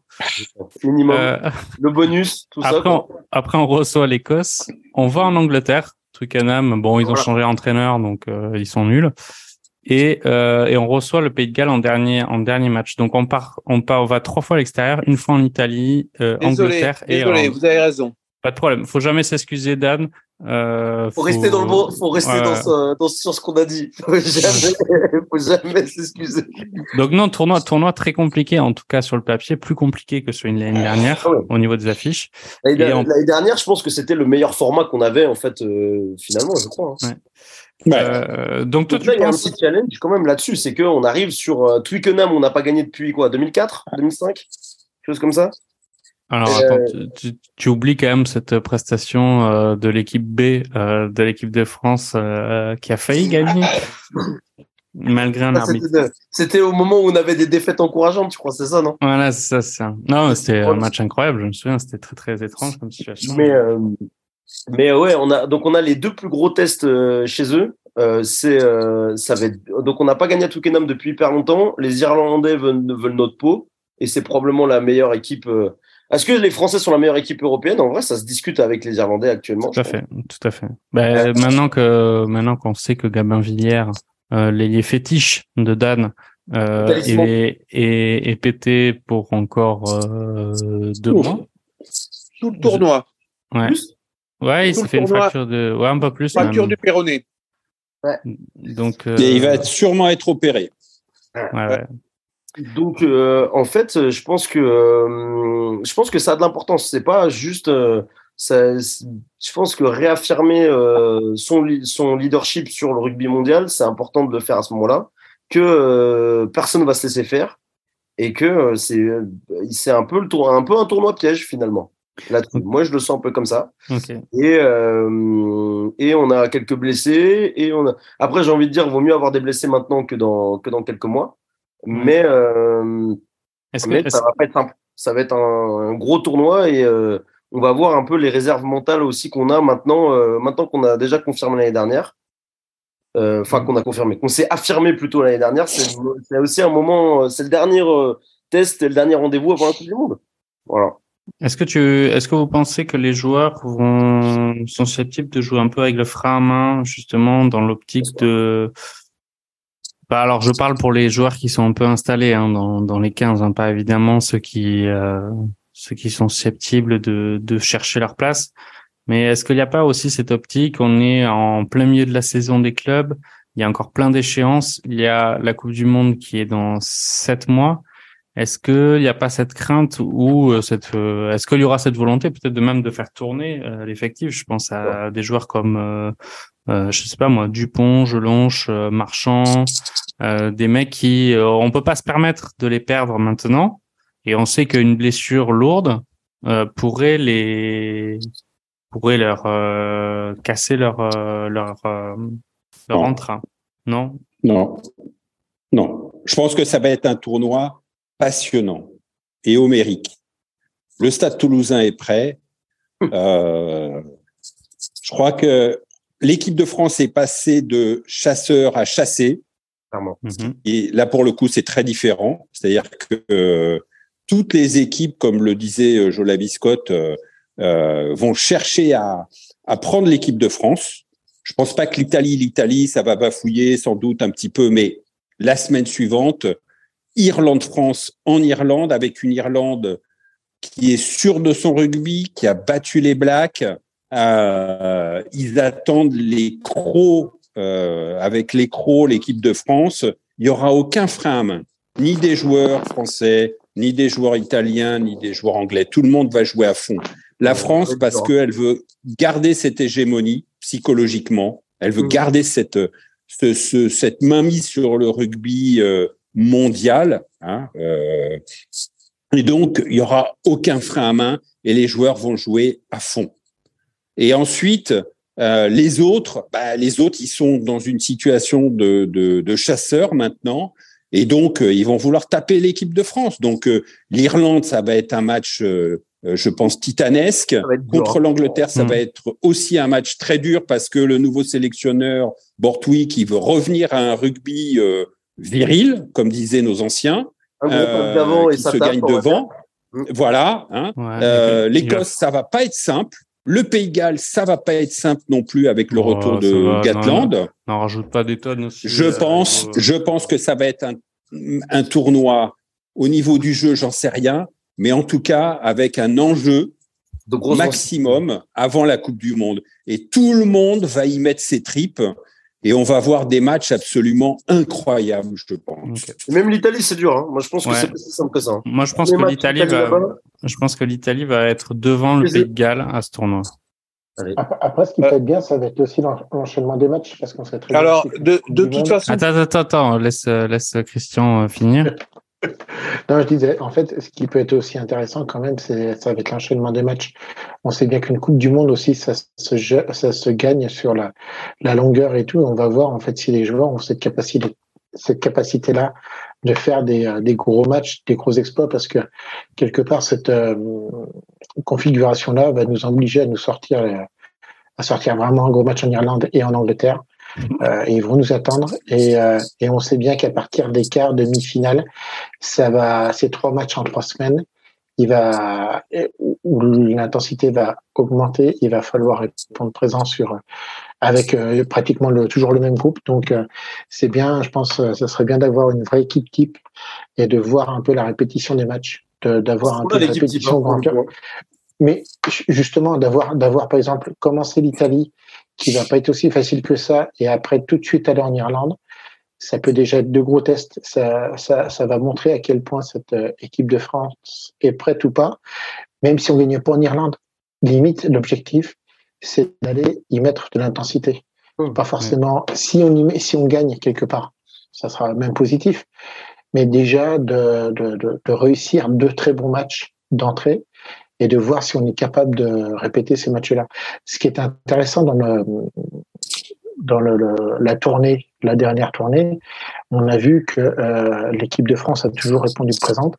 Minimum. Euh, le bonus, tout après, ça. On, après, on reçoit l'Écosse. On va en Angleterre. Twickenham, bon, ils ont changé d'entraîneur, donc euh, ils sont nuls et, euh, et on reçoit le Pays de Galles en dernier en dernier match. Donc on part on part on va trois fois à l'extérieur, une fois en Italie, euh, Angleterre et désolé, vous avez raison. Pas de problème. Faut jamais s'excuser, Dan. Euh, faut, faut, rester dans le bon, faut rester dans, ce, dans sur ce qu'on a dit. Faut jamais, faut jamais s'excuser. Donc non, tournoi, tournoi très compliqué, en tout cas sur le papier, plus compliqué que sur l'année dernière ah au niveau des affiches. L'année dernière, je pense que c'était le meilleur format qu'on avait en fait euh, finalement, je crois. Hein. Ouais. Euh, donc, toi, tu il y a un petit challenge quand même là-dessus, c'est qu'on arrive sur euh, Twickenham, on n'a pas gagné depuis quoi, 2004, 2005, chose comme ça? Alors, attends, euh, tu, tu, oublies quand même cette prestation euh, de l'équipe B euh, de l'équipe de France qui a failli gagner malgré un arbitre. C'était au moment où on avait des défaites encourageantes, tu crois, c'est ça, non? Voilà, c'est ça, c'est ça. Non, c'était un match incroyable. Je me souviens, c'était très très étrange comme situation. Mais mais ouais, on a donc on a les deux plus gros tests euh, chez eux. Euh, c'est euh, ça va être, donc on n'a pas gagné à Twickenham depuis hyper longtemps. Les Irlandais veulent, veulent notre peau et c'est probablement la meilleure équipe. Est-ce que les Français sont la meilleure équipe européenne? En vrai, ça se discute avec les Irlandais actuellement. Tout à fait, tout à fait. Ben, maintenant que maintenant qu'on sait que Gabin Villiers, euh, l'ailier fétiche de Dan, euh, est, est, est, pété pour encore deux mois. Tout le tournoi. Ouais. Ouais, il s'est fait une fracture de, ouais, un peu plus. Fracture du péroné. Ouais. Donc, euh... Et il va sûrement être opéré. Ouais, ouais. Donc, euh, en fait, je pense que euh, je pense que ça a de l'importance. C'est pas juste. Euh, ça, je pense que réaffirmer euh, son son leadership sur le rugby mondial, c'est important de le faire à ce moment-là. Que personne va se laisser faire et que c'est c'est un peu le tour, un peu un tournoi piège finalement. Moi, je le sens un peu comme ça. Okay. Et, euh, et on a quelques blessés. Et on a... Après, j'ai envie de dire, vaut mieux avoir des blessés maintenant que dans, que dans quelques mois. Mais, euh, est-ce mais que, ça va pas être simple. Ça va être un, un gros tournoi et euh, on va voir un peu les réserves mentales aussi qu'on a maintenant, maintenant qu'on a déjà confirmé l'année dernière. Enfin, qu'on a confirmé, qu'on s'est affirmé plutôt l'année dernière. C'est aussi un moment, c'est le dernier test et le dernier rendez-vous avant la Coupe du Monde. Voilà. Est-ce que tu, est-ce que vous pensez que les joueurs sont susceptibles de jouer un peu avec le frein à main, justement, dans l'optique de, bah alors je parle pour les joueurs qui sont un peu installés hein, dans, dans les 15, hein, pas évidemment ceux qui, euh, ceux qui sont susceptibles de, de chercher leur place. Mais est-ce qu'il n'y a pas aussi cette optique On est en plein milieu de la saison des clubs. Il y a encore plein d'échéances. Il y a la Coupe du Monde qui est dans sept mois. Est-ce qu'il n'y a pas cette crainte ou euh, cette, euh, est-ce qu'il y aura cette volonté peut-être de même de faire tourner euh, l'effectif? Je pense à des joueurs comme, je sais pas moi, Dupont, Jelonche, Marchand, des mecs qui, on peut pas se permettre de les perdre maintenant. Et on sait qu'une blessure lourde pourrait les, pourrait leur casser leur leur leur entrain. Non? Non. Non. Je pense que ça va être un tournoi passionnant. et homérique. Le Stade toulousain est prêt. Euh, je crois que l'équipe de France est passée de chasseur à chassé. Mhm. Et là, pour le coup, c'est très différent. C'est-à-dire que euh, toutes les équipes, comme le disait euh, Jola Biscotte, vont chercher à, à prendre l'équipe de France. Je pense pas que l'Italie, l'Italie, ça va bafouiller sans doute un petit peu, mais la semaine suivante, Irlande-France en Irlande, avec une Irlande qui est sûre de son rugby, qui a battu les Blacks. Euh, ils attendent les crocs, euh, avec les crocs, l'équipe de France. Il y aura aucun frein à main, ni des joueurs français, ni des joueurs italiens, ni des joueurs anglais. Tout le monde va jouer à fond. La France, parce qu'elle veut garder cette hégémonie psychologiquement, elle veut mmh. garder cette, ce, ce, cette mainmise sur le rugby euh, mondial. Hein, euh, et donc, il y aura aucun frein à main et les joueurs vont jouer à fond. Et ensuite, euh, les autres, bah, les autres, ils sont dans une situation de, de, de chasseurs maintenant. Et donc, euh, ils vont vouloir taper l'équipe de France. Donc, euh, l'Irlande, ça va être un match, euh, je pense, titanesque. Contre l'Angleterre, ça va être aussi un match très dur parce que le nouveau sélectionneur, Bortwick, il veut revenir à un rugby viril, comme disaient nos anciens, euh, qui se gagne devant. Mm. Voilà. Hein. Euh, L'Écosse, ça va pas être simple. Le Pays de Galles, ça va pas être simple non plus avec le oh, retour de Gatland. N'en rajoute pas des tonnes aussi. Je euh, pense, je pense que ça va être un, un tournoi au niveau du jeu, j'en sais rien, mais en tout cas avec un enjeu maximum avant la Coupe du Monde. Et tout le monde va y mettre ses tripes et on va voir des matchs absolument incroyables, je pense. Même l'Italie, c'est dur. Hein. Moi, je pense que c'est plus simple que ça. Hein. Moi, je pense que l'Italie va, je pense que l'Italie va être devant le Pays de Galles à ce tournoi. Après, ce qui peut être bien, ça va être aussi l'enchaînement des matchs, parce qu'on serait très. Alors, de, de toute façon. Attends, attends, attends, laisse, laisse Christian euh, finir. non, je disais, en fait, ce qui peut être aussi intéressant quand même, c'est ça être l'enchaînement des matchs. On sait bien qu'une Coupe du Monde aussi, ça se, ça se gagne sur la, la longueur et tout. On va voir en fait si les joueurs ont cette capacité, cette capacité-là de faire des, euh, des gros matchs, des gros exploits, parce que quelque part cette euh, configuration-là va nous obliger à nous sortir, à sortir vraiment un gros match en Irlande et en Angleterre. Euh, ils vont nous attendre et, euh, et on sait bien qu'à partir des quarts, demi-finale, ça va, ces trois matchs en trois semaines, il va, où l'intensité va augmenter, il va falloir répondre présent sur, avec euh, pratiquement le, toujours le même groupe. Donc, euh, c'est bien, je pense, ça serait bien d'avoir une vraie équipe type et de voir un peu la répétition des matchs, d'avoir un peu de répétition. Hein, mais justement, d'avoir, d'avoir par exemple commencé l'Italie qui va pas être aussi facile que ça, et après tout de suite aller en Irlande, ça peut déjà être de gros tests. Ça, ça, ça va montrer à quel point cette euh, équipe de France est prête ou pas. Même si on gagne pas en Irlande, limite, l'objectif, c'est d'aller y mettre de l'intensité. Mmh. pas forcément, si on y met, si on gagne quelque part, ça sera même positif. Mais déjà de, de, de, de réussir deux très bons matchs d'entrée et de voir si on est capable de répéter ces matchs-là. Ce qui est intéressant dans, le, dans le, la tournée, la dernière tournée, on a vu que euh, l'équipe de France a toujours répondu présente,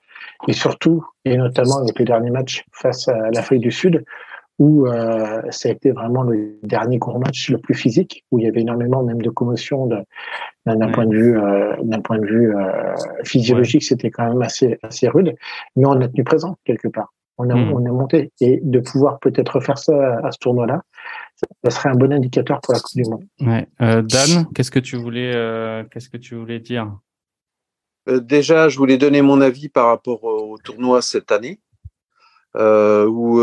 et surtout, et notamment avec les derniers matchs face à l'Afrique du Sud, où euh, ça a été vraiment le dernier gros match le plus physique, où il y avait énormément même de commotion d'un point de vue euh, d'un point de vue euh, physiologique, c'était quand même assez assez rude, mais on a tenu présent quelque part on, a, hmm. on est monté. Et de pouvoir peut-être faire ça à, ce tournoi-là, ça serait un bon indicateur pour la Coupe du Monde. Ouais. Euh, Dan, qu'est-ce que tu voulais, euh, qu'est-ce que tu voulais dire? Euh, Déjà, je voulais donner mon avis par rapport au tournoi cette année. où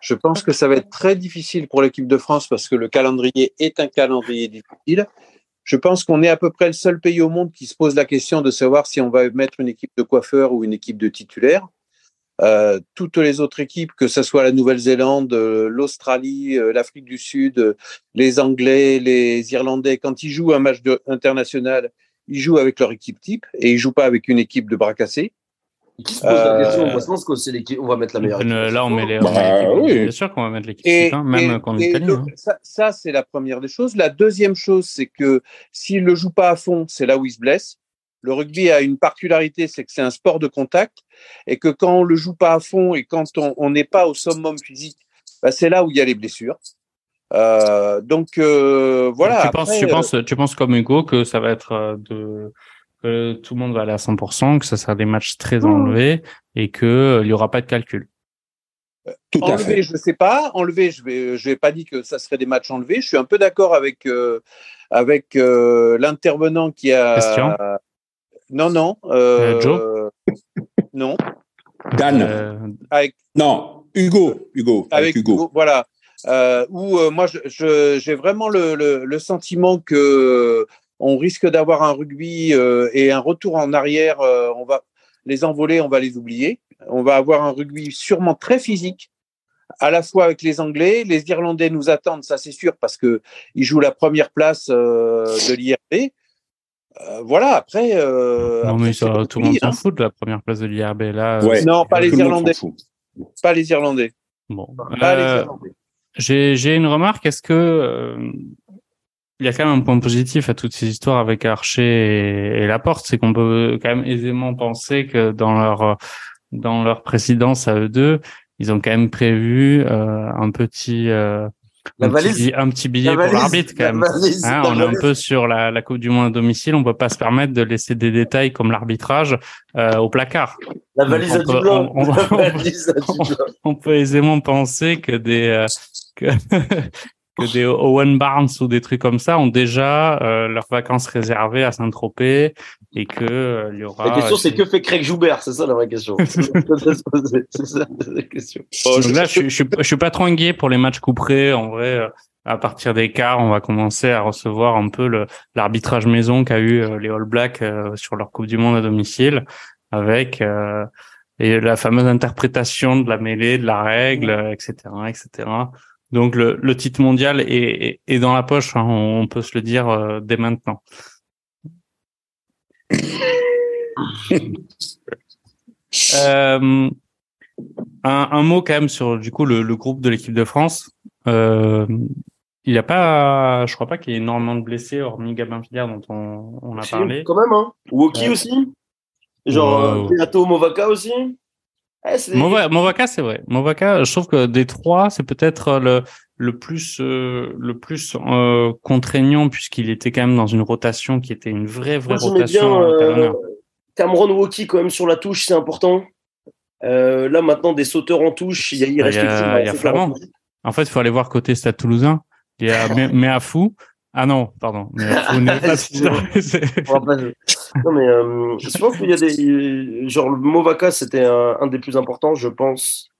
je pense que ça va être très difficile pour l'équipe de France parce que le calendrier est un calendrier difficile. Je pense qu'on est à peu près le seul pays au monde qui se pose la question de savoir si on va mettre une équipe de coiffeurs ou une équipe de titulaires. Euh, toutes les autres équipes, que ce soit la Nouvelle-Zélande, euh, l'Australie, euh, l'Afrique du Sud, les Anglais, les Irlandais, quand ils jouent un match international, ils jouent avec leur équipe type et ils jouent pas avec une équipe de bras cassés. Qui se pose la question? Moi, je pense que c'est l'équipe. On va mettre la meilleure équipe. Là, on met les. Bah, oui. Bien sûr qu'on va mettre l'équipe type, hein, même contre l'Italie. Hein. Ça, ça c'est la première des choses. La deuxième chose, c'est que s'il ne joue pas à fond, c'est là où il se blesse. Le rugby a une particularité, c'est que c'est un sport de contact et que quand on le joue pas à fond et quand on n'est pas au summum physique, bah, c'est là où il y a les blessures. Euh, donc euh, voilà. Tu, penses, tu, penses, tu penses comme Hugo que ça va être de que tout le monde va aller à 100%, que ça sera des matchs très mmh. enlevés et que il y aura pas de calcul? Tout enlever, je ne sais pas. Enlever, je vais, je vais pas dire que ça serait des matchs enlevés. Je suis un peu d'accord avec avec l'intervenant qui a. Question. Non, non. Euh, Joe Non. Dan. Euh, avec... Non, Hugo. Hugo. Avec, Hugo. Voilà. Euh, où moi, j'ai je, vraiment le, le, le, sentiment que on risque d'avoir un rugby et un retour en arrière. on va les envoler, on va les oublier. On va avoir un rugby sûrement très physique, à la fois avec les Anglais. Les Irlandais nous attendent, ça c'est sûr, parce qu'ils jouent la première place de l'IRB. Euh, voilà, après. Euh, non, mais ça, tout le monde s'en hein. fout de la première place de l'IRB. Là, euh, non, pas les Irlandais. Pas les Irlandais. Bon. Pas les Irlandais. J'ai une remarque. Est-ce que il y a quand même un point positif à toutes ces histoires avec Archer et, et Laporte, c'est qu'on peut quand même aisément penser que dans leur dans leur présidence à eux deux, ils ont quand même prévu un petit un, petit, un, petit, billet pour l'arbitre quand même. Hein, on est un peu sur la, la, Coupe du Monde à domicile, on peut pas se permettre de laisser des détails comme l'arbitrage euh, au placard. La valise à On, peut aisément penser que des euh, que, que des Owen Barnes ou des trucs comme ça ont déjà euh, leurs vacances réservées à Saint-Tropez et que euh, il y aura. La question c'est que fait Craig Joubert, c'est ça la vraie question. c'est ça la question. Donc là, je, je, je, suis pas trop inquiet pour les matchs couperés. En vrai, euh, à partir des quarts, on va commencer à recevoir un peu l'arbitrage maison qu'a eu les All Blacks sur leur Coupe du Monde à domicile, avec et la fameuse interprétation de la mêlée, de la règle, etc., etc. Donc le, le titre mondial est, est, dans la poche, hein, on peut se le dire euh, dès maintenant. Euh, un, un, mot quand même sur du coup le, le groupe de l'équipe de France. Euh, il n'y a pas, je crois pas qu'il y ait énormément de blessés hormis Gabin Filière dont on, on a parlé. Quand même, hein. Woki aussi. Genre euh, Movaka aussi. Movaka, c'est vrai. Je trouve que des trois, c'est peut-être le le plus euh, le plus euh, contraignant puisqu'il était quand même dans une rotation qui était une vraie vraie rotation. Euh, Cameron Woki quand même sur la touche, c'est important. là maintenant des sauteurs en touche, il y a, il reste il y a, il y a Flamand. En fait, il faut aller voir côté Stade Toulousain. Il y a Méafou. Ah non, pardon. Méafou n'est pas. non mais euh, je pense qu'il y a des genre le Movaka c'était un, un, des plus importants, je pense.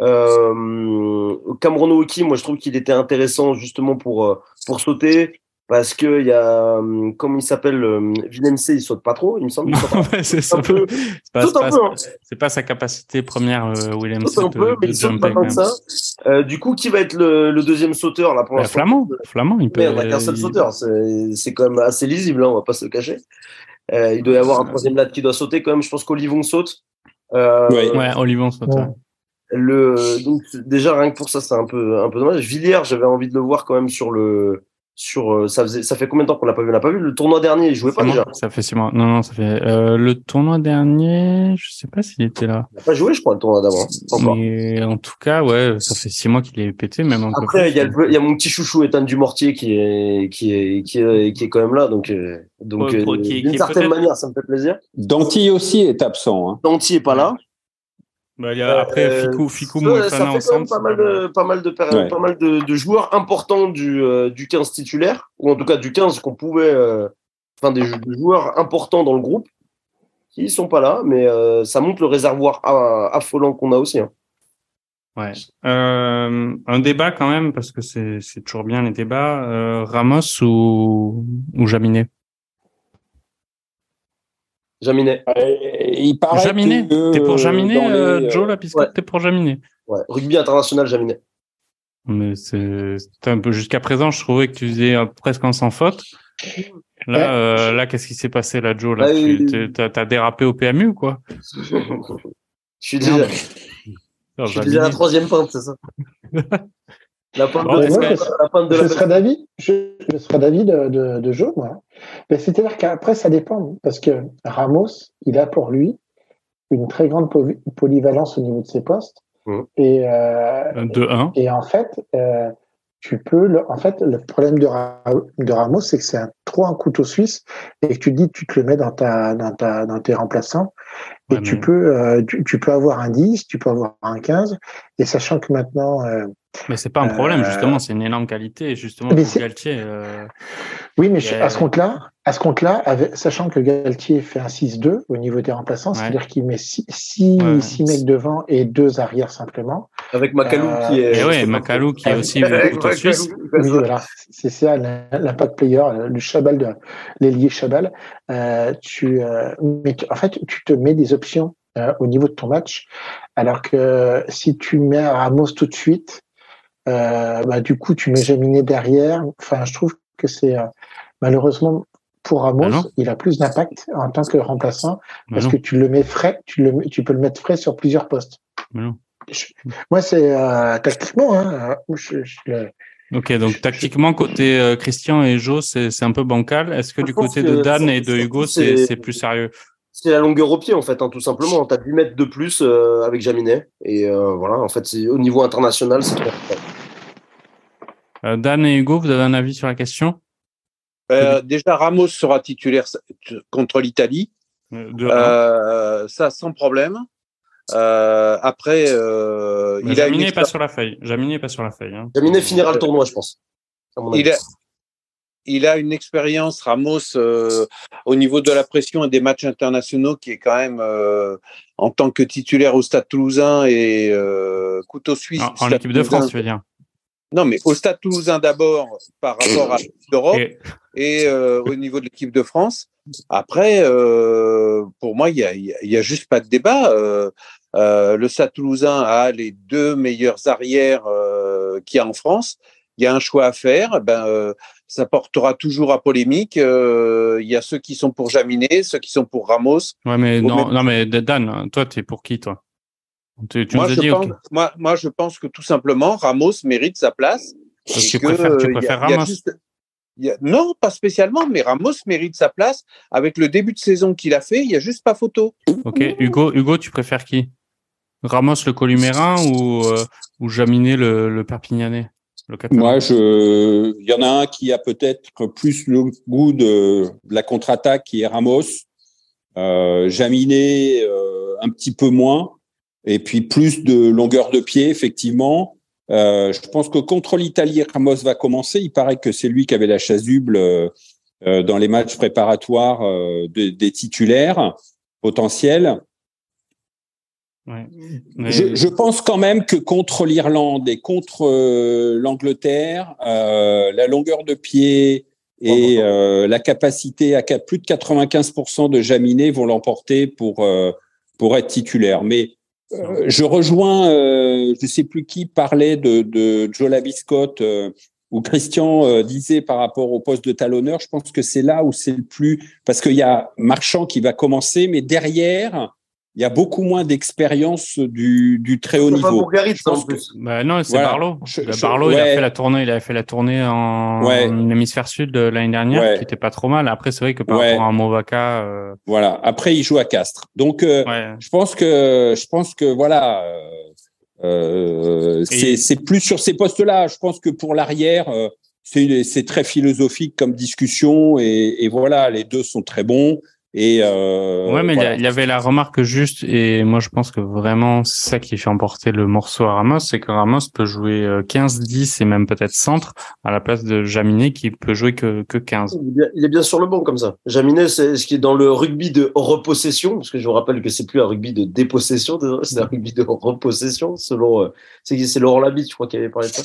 Euh, Cameron Oki, moi je trouve qu'il était intéressant justement pour euh, pour sauter parce que il y a comment il s'appelle Willem C, il saute pas trop, il me semble. c'est un peu, pas, pas, hein. pas, sa capacité première euh, Willem C. un peu, mais il saute pas comme ça. Euh, du coup, qui va être le, le deuxième sauteur là pour bah, Flamand, Flamand, il peut. Mais on a qu'un seul sauteur, c'est quand même assez lisible, hein, on va pas se le cacher. Euh, il doit y avoir un troisième lad qui doit sauter quand même. Je pense qu'Olivon saute. Euh, ouais, Olivon saute. Le, donc déjà rien que pour ça, c'est un peu un peu dommage. Villiers, j'avais envie de le voir quand même sur le sur euh, ça faisait ça fait combien de temps qu'on l'a pas vu? On l'a pas vu le tournoi dernier il jouait pas déjà. ça fait six mois. Non non ça fait euh, le tournoi dernier je sais pas s'il était là. Il a pas joué je crois le tournoi d'avant mais en tout cas ouais ça fait six mois qu'il est pété même après il y a il y a mon petit chouchou Ethan Dumortier qui est qui est qui est qui est quand même là donc euh, donc d'une certaine manière ça me fait plaisir. Danti aussi est absent hein. Danti est pas là bah, il y a, après, euh, Ficou, Ficou ça, ça fait ensemble, pas mal de, pas mal de, ouais. pas mal de, de, joueurs importants du, euh, du 15 titulaire, ou en tout cas du 15 qu'on pouvait, euh, enfin des, des, joueurs importants dans le groupe, qui sont pas là, mais euh, ça montre le réservoir affolant qu'on a aussi. Hein. Ouais. un débat quand même, parce que c'est toujours bien les débats. Ramos ou, ou Jaminet? Jaminet. il paraît Jaminet. T'es pour Jaminet, euh, Joe, la piscine T'es pour Jaminet. Ouais, rugby international Jaminet. Mais c'est un peu jusqu'à présent, je trouvais que tu faisais presque un sans faute. Là, euh, là, qu'est-ce qui s'est passé là, Joe Là, bah, tu as, dérapé au PMU ou quoi? Je suis déjà, je suis déjà à la troisième pente, c'est ça? La pointe de, je, serais d'avis, je, serais d'avis de, de, de Joe, moi. c'est-à-dire qu'après, ça dépend, parce que Ramos, il a pour lui une très grande polyvalence au niveau de ses postes. Mmh. Et, euh, de 1. Et en fait, euh, tu peux, le, en fait, le problème de, de Ramos, c'est que c'est un, trop un couteau suisse et que tu dis, tu te le mets dans ta, dans ta, dans tes remplaçants et tu peux, euh, tu, peux avoir un 10, tu peux avoir un 15 et sachant que maintenant, euh, mais c'est pas un problème, euh, justement, c'est une énorme qualité, justement, pour Galtier. Euh, oui, mais à ce compte-là, à ce compte-là, sachant que Galtier fait un 6-2 au niveau des remplaçants, c'est-à-dire qu'il met 6 six, mecs devant et deux arrières simplement. Avec Macalou qui est. Et ouais, Macalou qui est aussi couteau suisse. Oui, voilà, c'est ça l'impact player, le Chabal de l'ailier Chabal. Euh, tu, mais en fait, tu te mets des options au niveau de ton match, alors que si tu mets Ramos tout de suite, euh, bah, du coup, tu mets Jaminé derrière. Enfin, je trouve que c'est euh, malheureusement pour Ramos, bah il a plus d'impact en tant que remplaçant bah parce que tu le mets frais, tu le tu peux le mettre frais sur plusieurs postes. moi, c'est euh, tactiquement. Hein, Ok, donc tactiquement, côté Christian et Jo, c'est un peu bancal. Est-ce que du côté de Dan et de Hugo, c'est plus sérieux? c'est la longueur au pied en fait, hein, tout simplement. Tu as 10 mètres de plus avec Jaminet. Et voilà, en fait, au niveau international, c'est très euh, Dan et Hugo, vous avez un avis sur la question? Euh, Déjà, Ramos sera titulaire contre l'Italie. Euh, ça, sans problème. après, il Jaminet n'est pas sur la feuille. Jaminet n'est pas sur la feuille. Hein. Jaminet finira le tournoi, je pense. Il a, une expérience, Ramos, au niveau de la pression et des matchs internationaux, qui est quand même, en tant que titulaire au Stade Toulousain et couteau suisse. En, équipe de France, tu veux dire? Non, mais au Stade Toulousain d'abord par rapport à l'Europe et, euh, au niveau de l'équipe de France. Après, euh, pour moi, il y a, juste pas de débat. Euh, le Stade Toulousain a les deux meilleurs arrières qu'il y a en France. Il y a un choix à faire. Ben, ça portera toujours à polémique. Il y a ceux qui sont pour Jaminet, ceux qui sont pour Ramos. Ouais, mais non, non, mais Dan, toi, tu es pour qui, toi? Moi, je pense, moi, je pense que tout simplement, Ramos mérite sa place. tu, préfères, Ramos Non, pas spécialement, mais Ramos mérite sa place. Avec le début de saison qu'il a fait, il n'y a juste pas photo. Ok, Hugo, Hugo tu préfères qui? Ramos le Columérin ou, euh, ou Jaminet le, le Perpignanais Moi, je, il y en a un qui a peut-être plus le goût de, la contre-attaque, qui est Ramos. Euh, Jaminet, euh, un petit peu moins et puis plus de longueur de pied, effectivement. Euh, je pense que contre l'Italie, Ramos va commencer. Il paraît que c'est lui qui avait la chasuble euh, euh dans les matchs préparatoires euh, des titulaires potentiels. Ouais, je, je, pense quand même que contre l'Irlande et contre euh, l'Angleterre, la longueur de pied et la capacité à plus de 95% de Jaminet vont l'emporter pour pour être titulaire. Mais euh, je rejoins, euh, je sais plus qui parlait de, de Joe Labiscotte euh, ou Christian euh, disait par rapport au poste de talonneur. Je pense que c'est là où c'est le plus parce qu'il y a Marchand qui va commencer, mais derrière il y a beaucoup moins d'expérience du, du très haut niveau. en plus. Bah non, c'est Barlow. Barlow, il a fait la tournée, il avait fait la tournée en, hémisphère sud de l'année dernière, qui était pas trop mal. Après, c'est vrai que par rapport à Movaca. Euh... Voilà. Après, il joue à Castres. Donc, euh, je pense que, je pense que voilà, euh, c'est plus sur ces postes-là. Je pense que pour l'arrière, euh, c'est très philosophique comme discussion et, et voilà, les deux sont très bons. Et euh, ouais, mais il y avait la remarque juste, et moi je pense que vraiment c'est ça qui fait emporter le morceau à Ramos, c'est que Ramos peut jouer 15-10 euh, et même peut-être centre à la place de Jaminet qui peut jouer que, que 15. Il est, bien, sur le banc comme ça. Jaminet, c'est ce qui est dans le rugby de repossession, parce que je vous rappelle que c'est plus un rugby de dépossession, c'est un rugby de repossession, selon euh, c'est Laurent Labitte, je crois, qui avait parlé de ça.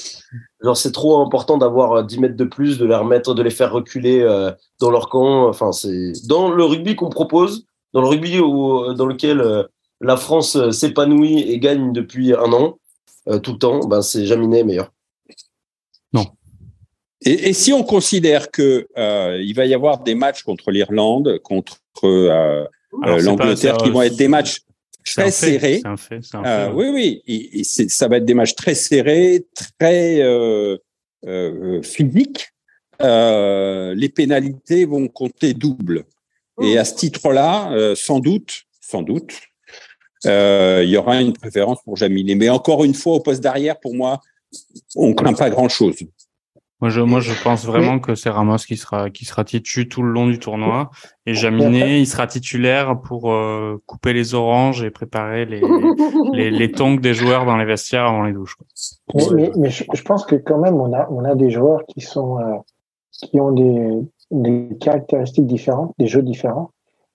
Genre c'est trop important d'avoir 10 mètres de plus, de les remettre, de les faire reculer dans leur camp. Enfin, c'est dans le rugby qu'on propose, dans le rugby dans lequel euh, la France euh, s'épanouit et gagne depuis un an, euh, tout le temps, ben, c'est Jaminet meilleur. Non. Et, si on considère que il va y avoir des matchs contre l'Irlande, contre l'Angleterre, qui vont être des matchs très serrés. Fait, Euh, fait, oui, oui, et, et c'est- ça va être des matchs très serrés, très euh, euh, physiques. Euh, les pénalités vont compter double. Et à ce titre-là, euh, sans doute, sans doute, euh, il y aura une préférence pour Jaminet. Mais encore une fois, au poste d'arrière, pour moi, on craint pas grand-chose. Moi, je, moi, je pense vraiment que c'est Ramos qui sera, qui sera titu tout le long du tournoi. Et Jaminet, il sera titulaire pour euh, couper les oranges et préparer les, les, les tongs des joueurs dans les vestiaires avant les douches. quoi. Mais, mais, mais je, je pense que quand même, on a, on a des joueurs qui sont, euh, qui ont des, des caractéristiques différentes, des jeux différents.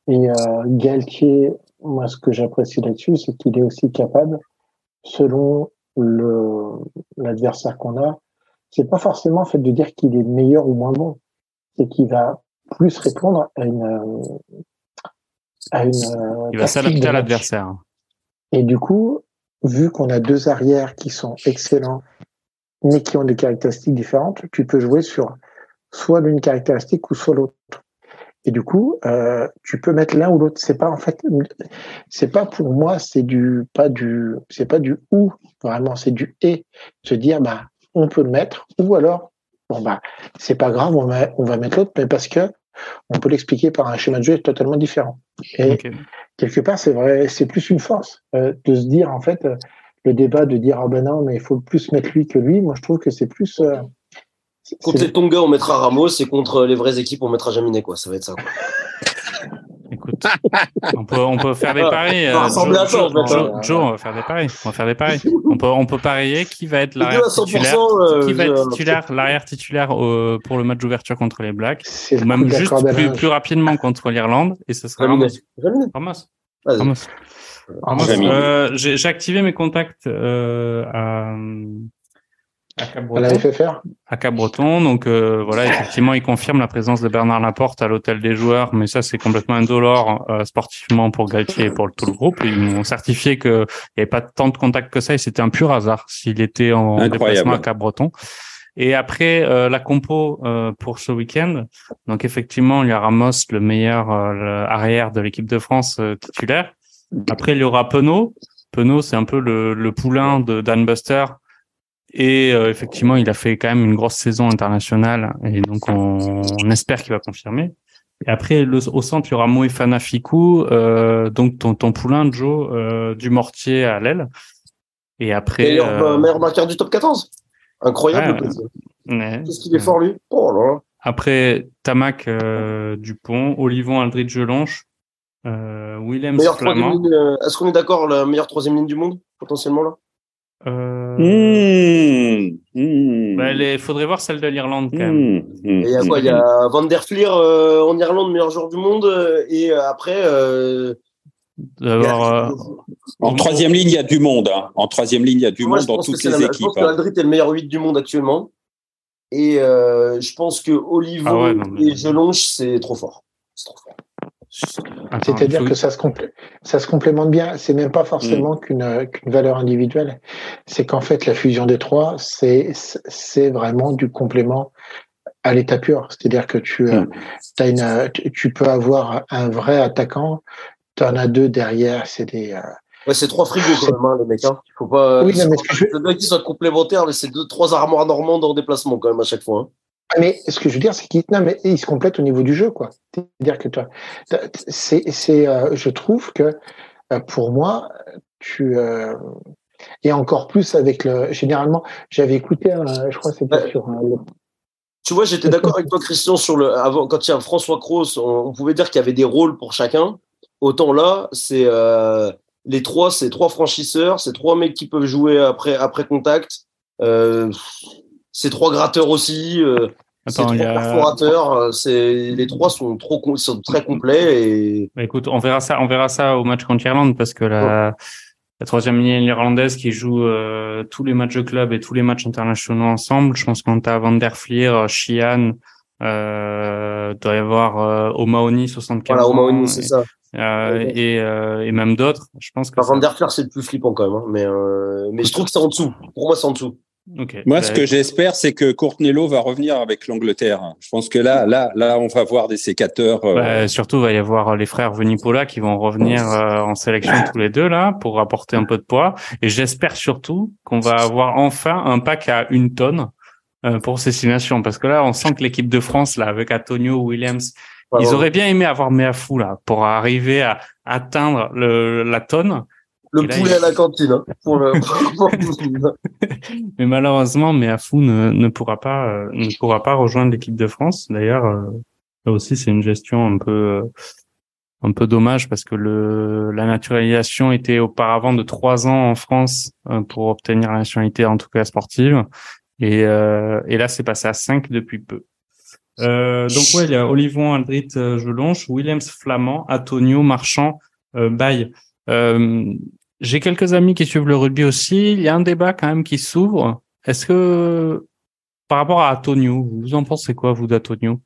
Et euh, Galtier, moi, ce que j'apprécie là-dessus, c'est qu'il est aussi capable, selon le l'adversaire qu'on a, c'est pas forcément en fait de dire qu'il est meilleur ou moins bon, c'est qu'il va plus répondre à une à une euh, Il va s'adapter à l'adversaire. Et du coup, vu qu'on a deux arrières qui sont excellents, mais qui ont des caractéristiques différentes, tu peux jouer sur soit l'une caractéristique ou soit l'autre. Et du coup, euh, tu peux mettre l'un ou l'autre. C'est pas en fait, c'est pas pour moi, c'est du pas du, c'est pas du ou vraiment, c'est du et. Se dire bah on peut le mettre ou alors bon bah c'est pas grave, on va on va mettre l'autre, mais parce que on peut l'expliquer par un schéma de jeu totalement différent. Et Ok. quelque part, c'est vrai, c'est plus une force euh, de se dire en fait euh, le débat de dire ah ben non mais il faut plus mettre lui que lui. Moi je trouve que c'est plus euh, Contre les Tonga, on mettra Ramos et contre les vraies équipes, on mettra Jaminet, quoi. Ça va être ça. quoi. Écoute, on peut, on peut faire des paris. Ça euh, à Joe, Joe, Joe. Joe, on va faire des paris. On va faire des paris. On peut, on peut parier qui va être l'arrière à 100%, titulaire, euh, qui va être titulaire, l'arrière titulaire euh, pour le match d'ouverture contre les Blacks, ou même juste à plus, plus rapidement contre l'Irlande, et ce sera. Ramos. Ramos. Ramos. Ramos. Euh, j'ai activé mes contacts euh, à, à Cap On l'avait Breton. à. Donc euh, voilà, effectivement, il confirme la présence de Bernard Laporte à l'hôtel des joueurs, mais ça c'est complètement indolore euh, sportivement pour Galtier et pour tout le groupe. Ils m'ont certifié qu'il n'y avait pas tant de contacts que ça et c'était un pur hasard s'il était en Incroyable. déplacement à Cap-Breton. Et après euh, la compo euh, pour ce week-end, donc effectivement il y a Ramos, le meilleur euh, le arrière de l'équipe de France euh, titulaire. Après il y aura Penaud. Penaud c'est un peu le, le poulain de Dan Buster. Et euh, effectivement, il a fait quand même une grosse saison internationale et donc on, on espère qu'il va confirmer. Et après, le, au centre, il y aura Moefana Fikou, euh, donc ton, ton poulain, Joe, euh, du mortier à l'aile. Et après, Meilleur, euh, meilleur marqueur du top 14. Incroyable. Ouais. Qu'est-ce qu'il est fort, lui? Oh là là. après Tamac euh, Dupont, Olivon Aldridge Gelonche, euh, Willem Meilleur troisième Flamand. ligne. Est-ce qu'on est d'accord, la meilleure troisième ligne du monde, potentiellement, là? Euh, Mmh, mmh, bah, il faudrait voir celle de l'Irlande quand même. mmh, Et il y a quoi Il y a Van der Fleer euh, en Irlande, meilleur joueur du monde. euh, et euh, après, euh, euh, En troisième ligne, il y a du monde. hein. En troisième ligne, il y a du moi, monde je dans pense que toutes les la- Je équipes. pense que hein. Aldrit est le meilleur 8 du monde actuellement. Et euh, je pense que Olivon Ah ouais, non, mais- et Gelonche, c'est trop fort. C'est trop fort. C'est-à-dire que ça se, complé- ça se complémente bien. C'est même pas forcément qu'une qu'une valeur individuelle. C'est qu'en fait, la fusion des trois, c'est c'est vraiment du complément à l'état pur. C'est-à-dire que tu, euh, Mm. as une, tu- peux avoir un vrai attaquant, tu en as deux derrière, c'est des. euh, Ouais, c'est trois frigos quand même, hein, les mecs. Hein. Il faut pas. Oui, non, mais ce que je- C'est bien qu'ils soient complémentaires, mais c'est deux, trois armoires normandes en déplacement quand même à chaque fois. hein. Mais ce que je veux dire, c'est qu'ils ils se complètent au niveau du jeu, quoi. C'est-à-dire que toi, c'est, c'est, euh, je trouve que euh, pour moi, tu euh, et encore plus avec le. Généralement, j'avais écouté, un, je crois, que c'était Ouais. sur le- Tu vois, j'étais d'accord avec toi, Christian, sur le avant quand il y a François Cross, on, on pouvait dire qu'il y avait des rôles pour chacun. Autant là, c'est les trois, c'est trois franchisseurs, c'est trois mecs qui peuvent jouer après après contact. Euh, c'est trois gratteurs aussi. Euh, c'est Attends, trois il y a- perforateurs. euh, C'est les trois sont trop sont très complets et Bah, écoute, on verra ça, on verra ça au match contre l'Irlande parce que la, la troisième ligne irlandaise qui joue euh, tous les matchs de club et tous les matchs internationaux ensemble, je pense qu'on a Van der Fleer, Sheehan, euh, doit y avoir euh, O'Mahony 75 voilà, moins c'est ça. euh, et, euh, et même d'autres. Je pense que Van der c'est le plus flippant quand même. hein, mais euh, mais je trouve que c'est en dessous. Pour moi, c'est en dessous. Moi, ce bah, que j'espère, c'est que Courtenello va revenir avec l'Angleterre. Je pense que là, là, là, on va voir des sécateurs. Euh... Bah, surtout, il va y avoir les frères Venipola qui vont revenir euh, en sélection tous les deux là pour apporter un peu de poids. Et j'espère surtout qu'on va avoir enfin un pack à une tonne euh, pour ces nations, parce que là, on sent que l'équipe de France là, avec Antonio Williams, ils auraient bien aimé avoir Meafou là pour arriver à atteindre le, la tonne. Le poulet à la cantine. Hein, pour le... mais malheureusement, Meafou ne, ne pourra pas euh, ne pourra pas rejoindre l'équipe de France. D'ailleurs, euh, là aussi, c'est une gestion un peu euh, un peu dommage parce que le la naturalisation était auparavant de trois ans en France pour obtenir la nationalité en tout cas sportive et et là c'est passé à cinq depuis peu. Donc ouais, il y a Olivon, Aldrit, Jelonche, Williams, Flamand, Antonio, Marchand, Baye. Euh, j'ai quelques amis qui suivent le rugby aussi. Il y a un débat quand même qui s'ouvre. Est-ce que par rapport à Antonio, vous en pensez quoi vous d'Antonio?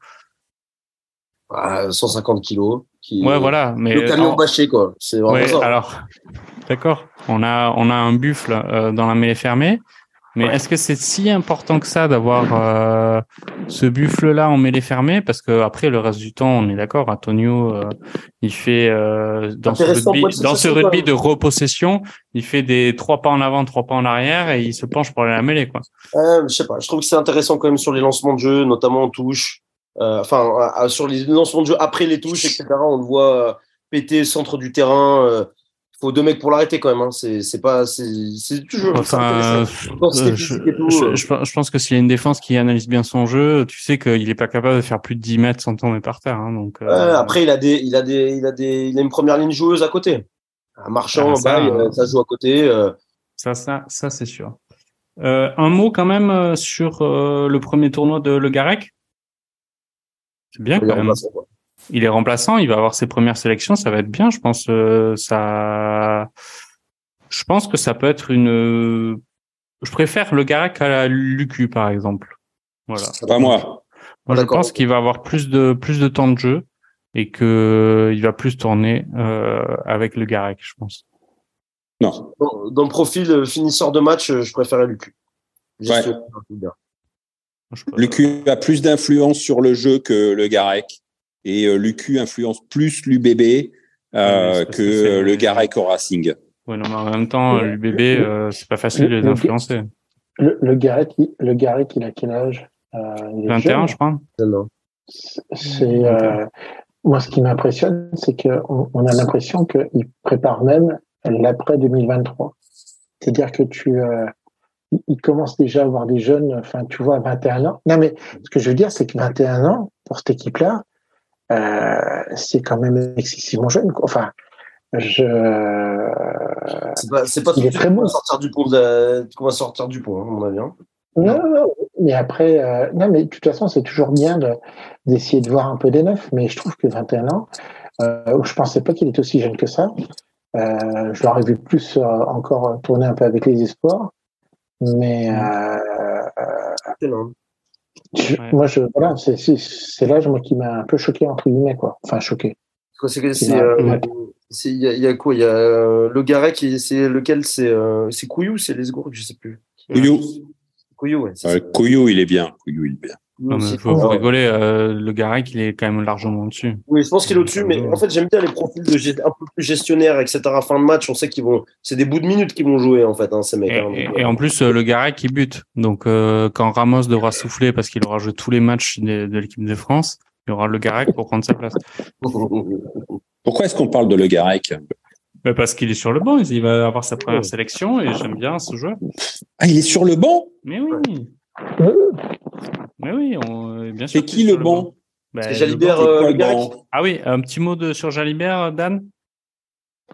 150 kilos. Qui... Ouais, voilà. Mais le camion bâché quoi. C'est vraiment ouais, Alors, d'accord. On a on a un buffle euh, dans la mêlée fermée. Mais est-ce que c'est si important que ça d'avoir euh, ce buffle-là en mêlée fermée? Parce que après le reste du temps, on est d'accord, Antonio, euh, il fait euh, dans ce rugby, dans ce rugby de repossession, il fait des trois pas en avant, trois pas en arrière et il se penche pour aller à la mêlée, quoi. Euh, je sais pas. Je trouve que c'est intéressant quand même sur les lancements de jeu, notamment en touche. enfin, sur les lancements de jeu après les touches, etc. On le voit péter centre du terrain faut deux mecs pour l'arrêter quand même. Hein. C'est, pas, c'est, toujours. Enfin, je, je, je, pense que s'il y a une défense qui analyse bien son jeu, tu sais qu'il est pas capable de faire plus de 10 mètres sans tomber par terre. Hein, donc. Euh... après, il a des, il a des, il a des, il a une première ligne joueuse à côté. Un marchand, ah, ça, euh, ça, joue à côté. Euh... Ça, ça, ça, c'est sûr. Un mot quand même sur le premier tournoi de Le Garec? C'est bien quand même il est remplaçant, il va avoir ses premières sélections, ça va être bien, je pense. Euh, ça, je pense que ça peut être une. Je préfère le Garak à la Lucu, par exemple. Voilà. Pas moi. Moi, je pense qu'il va avoir plus de plus de temps de jeu et que il va plus tourner euh, avec le Garek, je pense. Non. Dans, le profil euh, finisseur de match, je préfère Lucu. Ouais. Lucu a plus d'influence sur le jeu que le Garek et euh, l'UQ influence plus l'UBB euh, que le Garec au Racing. Oui, non, mais en même temps, l'UBB, euh, c'est pas facile de les influencer. Le, le Garec, le il a quel âge? Euh, 21, je crois. C'est moi, ce qui m'impressionne, c'est qu'on on a l'impression qu'il prépare même l'après 2023. C'est-à-dire que tu, euh, il commence déjà à avoir des jeunes, enfin, tu vois, 21 ans. Non, mais ce que je veux dire, c'est que 21 ans, pour cette équipe-là, euh, c'est quand même excessivement jeune. Enfin, je. C'est pas, c'est pas il est très bon. Sortir du pont qu'on va sortir du pont, hein, à mon avis. Hein. Non, non, mais après, euh, non, mais de toute façon, c'est toujours bien de, d'essayer de voir un peu des neufs. Mais je trouve que 21 ans, euh, je pensais pas qu'il était aussi jeune que ça. Euh, je l'aurais vu plus encore tourner un peu avec les espoirs. Mais euh, moi, je, voilà, c'est l'âge moi, qui m'a un peu choqué, entre guillemets, quoi. Enfin, choqué. C'est euh, il y, y, a quoi? Il y a euh, le Garek, c'est lequel? C'est euh, c'est Couillou, c'est les Gourdes, je sais plus. Couillou. Couillou, ouais. Couillou, il est bien. Couillou, il est bien. Non, mais faut, faut rigoler. Euh, le Garec, il est quand même largement au-dessus. Oui, je pense qu'il est au-dessus, mais en fait, j'aime bien les profils de un peu plus gestionnaires, etc. Fin de match, on sait qu'ils vont, c'est des bouts de minutes qu'ils vont jouer en fait, hein, ces mecs. Et, hein, et, en plus, euh, le Garec, il bute. Donc, euh, quand Ramos devra souffler parce qu'il aura joué tous les matchs de, de l'équipe de France, il y aura le Garec pour prendre sa place. Pourquoi est-ce qu'on parle de le Garec bah, parce qu'il est sur le banc, il va avoir sa première sélection et j'aime bien ce joueur. Ah, il est sur le banc? Mais oui. Mais oui, on, euh, bien sûr. C'est qui le bon bah, Jalibert euh, Ah oui, un petit mot de, sur Jalibert, Dan?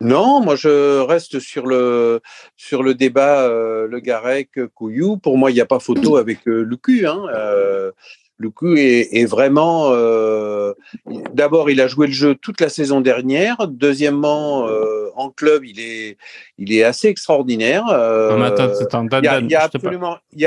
Non, moi je reste sur le sur le débat euh, Le Garec Couillou. Pour moi, il n'y a pas photo avec euh, Lucu. Hein. Euh, Lucu est, est vraiment. Euh, D'abord, il a joué le jeu toute la saison dernière. Deuxièmement, euh, en club, il est, il est assez extraordinaire. Euh, il y a,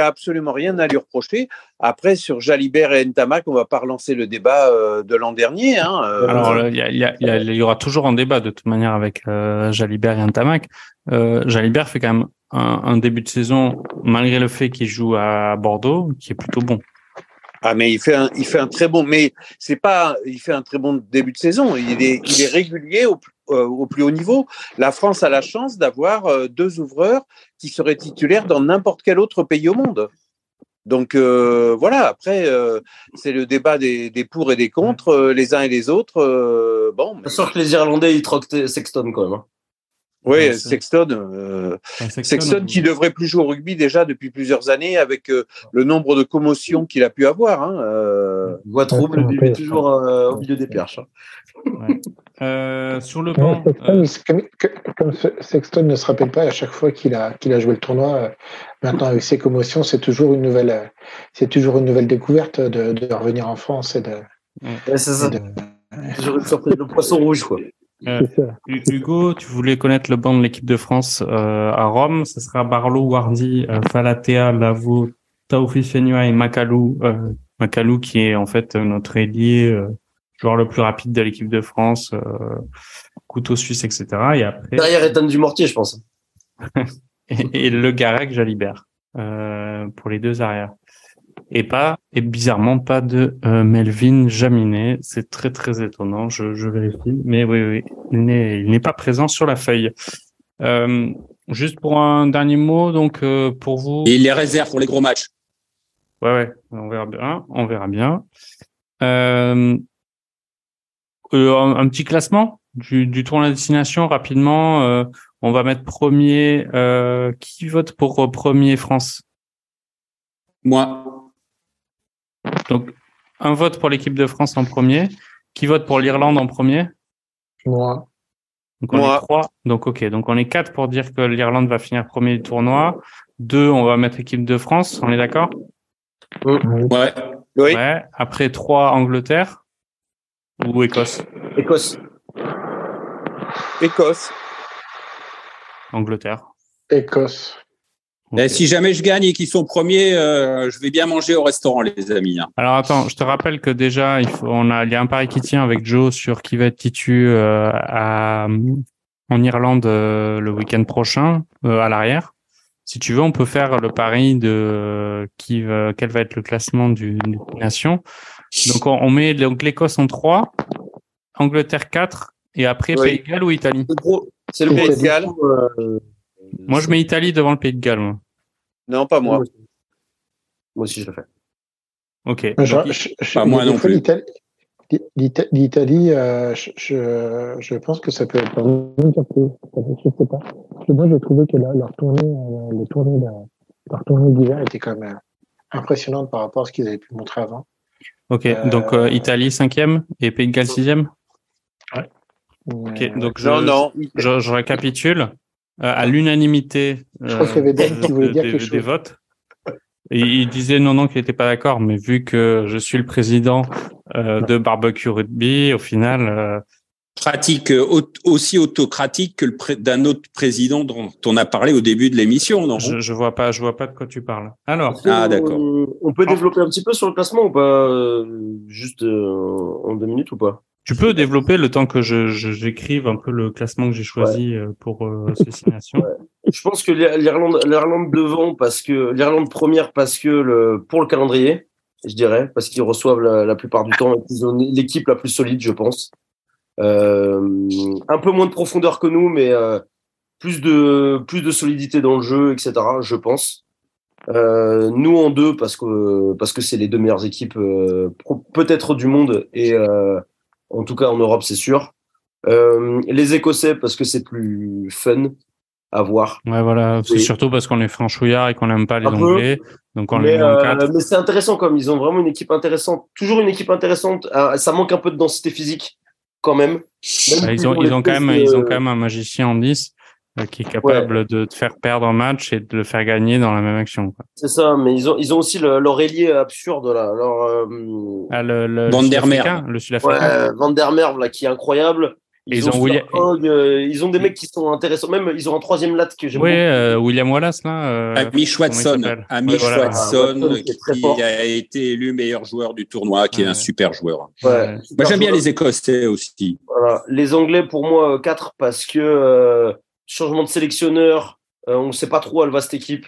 absolument, a rien à lui reprocher. Après, sur Jalibert et Ntamak, on va pas relancer le débat de l'an dernier. Hein, Alors, il y, aura toujours un débat de toute manière avec Jalibert et Ntamak. Jalibert fait quand même un, un début de saison, malgré le fait qu'il joue à Bordeaux, qui est plutôt bon. Ah mais il fait un, il fait un très bon, mais c'est pas, il fait un très bon début de saison. Il est, il est régulier au, euh, au plus haut niveau. La France a la chance d'avoir euh, deux ouvreurs qui seraient titulaires dans n'importe quel autre pays au monde. Donc euh, voilà. Après, c'est le débat des, des pour et des contre, les uns et les autres. bon, sûr que les Irlandais, ils troquent Sexton quand même. hein. Oui, Ouais, c'est- Sexton. euh, Enfin, Sexton, Sexton qui devrait plus jouer au rugby déjà depuis plusieurs années avec euh, le nombre de commotions qu'il a pu avoir. Hein, euh, Voix trouble, ouais. est toujours euh, au milieu des perches. hein. Euh, sur le banc, Sexton, euh, il- comme, que- comme Se- Sexton ne se rappelle pas à chaque fois qu'il a, qu'il a joué le tournoi, euh, maintenant avec ses commotions, c'est toujours une nouvelle, euh, c'est toujours une nouvelle découverte de, de revenir en France et de. Ouais, c'est ça. de- Toujours une surprise. Le poisson rouge, quoi. Euh, Hugo, tu voulais connaître le banc de l'équipe de France euh, à Rome. Ce sera Barlow, Wardy, euh, Falatea, Lavaux, Taofi Fenua et Makalou. Euh, Makalou qui est en fait notre ailier, euh, joueur le plus rapide de l'équipe de France, euh, couteau suisse, etc. Et après, Derrière Ethan Dumortier, je pense. et, et le Garec Jalibert euh, pour les deux arrières. Et pas, et bizarrement pas de euh, Melvin Jaminet. C'est très très étonnant. Je, je vérifie, mais oui oui, il n'est il n'est pas présent sur la feuille. Euh, juste pour un dernier mot, donc euh, pour vous. Et il les réserve pour les gros matchs. Ouais, ouais, on verra bien, on verra bien. Euh, euh, un, un petit classement du, du tournoi à destination rapidement. euh, on va mettre premier. Euh, qui vote pour premier France? Moi, Donc un vote pour l'équipe de France en premier. Qui vote pour l'Irlande en premier? Moi, Donc on Moi. est trois. Donc ok, donc on est quatre pour dire que l'Irlande va finir premier du tournoi. Deux, on va mettre équipe de France. On est d'accord? Ouais. oui. Ouais. Après trois, Angleterre ou Écosse? Écosse. Écosse. Angleterre. Écosse. Et si jamais je gagne et qu'ils sont premiers, euh, je vais bien manger au restaurant, les amis. hein. Alors attends, je te rappelle que déjà il faut, on a, il y a un pari qui tient avec Joe sur qui va être titu euh, à, en Irlande euh, le week-end prochain euh, à l'arrière. Si tu veux, on peut faire le pari de qui va, quel va être le classement du, du nation. Donc on, on met donc l'Écosse en 3, Angleterre 4 et après Oui. Pays de Galles ou Italie? C'est le Pays de Galles. Moi je mets Italie devant le Pays de Galles. Moi. Non, pas moi. Moi aussi, je le fais. Ok. Je- Donc, je- je- Pas moi non plus. l'Italie- l'Ita- L'Italie, euh, je, je, je pense que ça peut être une surprise. Je sais pas. Parce que moi, j'ai trouvé que leur, leur tournée, euh, de- leur tournée d'hiver était quand même euh, impressionnante par rapport à ce qu'ils avaient pu montrer avant. ok. Euh, Donc euh, Italie cinquième et Pays de Galles sixième? Mais, Ok. Donc je, Non, non. Je, je récapitule. Euh, à l'unanimité Je crois qu'il y avait Dan qui voulait dire des, quelque des chose. votes. Et il disait non, non, qu'il n'était pas d'accord, mais vu que je suis le président euh, de Barbecue Rugby, au final, euh, Pratique euh, au- aussi autocratique que d'un autre président dont on a parlé au début de l'émission, non? Je, je vois pas, je vois pas de quoi tu parles. Alors, Ah, on- d'accord. On peut développer un petit peu sur le classement ou pas euh, Juste euh, en deux minutes ou pas? Tu peux développer le temps que je, je- j'écrive un peu le classement que j'ai choisi euh, pour euh, ces nations. Je pense que l'Ir- l'Irlande, l'Irlande devant parce que l'Irlande première parce que le pour le calendrier, je dirais, parce qu'ils reçoivent la, la plupart du temps l'équipe la plus solide, je pense. Euh, un peu moins de profondeur que nous, mais euh, plus de plus de solidité dans le jeu, etc. Je pense. Euh, nous en deux parce que parce que c'est les deux meilleures équipes euh, peut-être du monde et euh, en tout cas en Europe c'est sûr. Euh, les Écossais parce que c'est plus fun à voir. Ouais, voilà. C'est surtout parce qu'on est franchouillard et qu'on n'aime pas les. Anglais. Donc on les Mais, met en euh, mais c'est intéressant comme ils ont vraiment une équipe intéressante. Toujours une équipe intéressante. Euh, ça manque un peu de densité physique quand même. Même Ah, ils ont, ils les ont quand même, ils ont quand même un magicien en 10. Qui est capable de te faire perdre un match et de le faire gagner dans la même action. C'est ça, mais ils ont, ils ont aussi leur ailier absurde là. Leur, ah, le, le, Van der Merwe. Le Sud-Africain. Ouais, Van der Merwe, là, qui est incroyable. Ils, ils ont, William... euh, ils ont des mecs qui sont intéressants. Même ils ont un troisième lat que j'aime oui, euh, William Wallace là. Euh, Amish Watson, Amish ouais, voilà. Watson, qui, qui a été élu meilleur joueur du tournoi, qui ouais. est un super joueur. Ouais, moi j'aime bien les Écossais aussi. Voilà. Les Anglais pour moi 4 parce que euh, changement de sélectionneur, on ne sait pas trop où elle va cette équipe.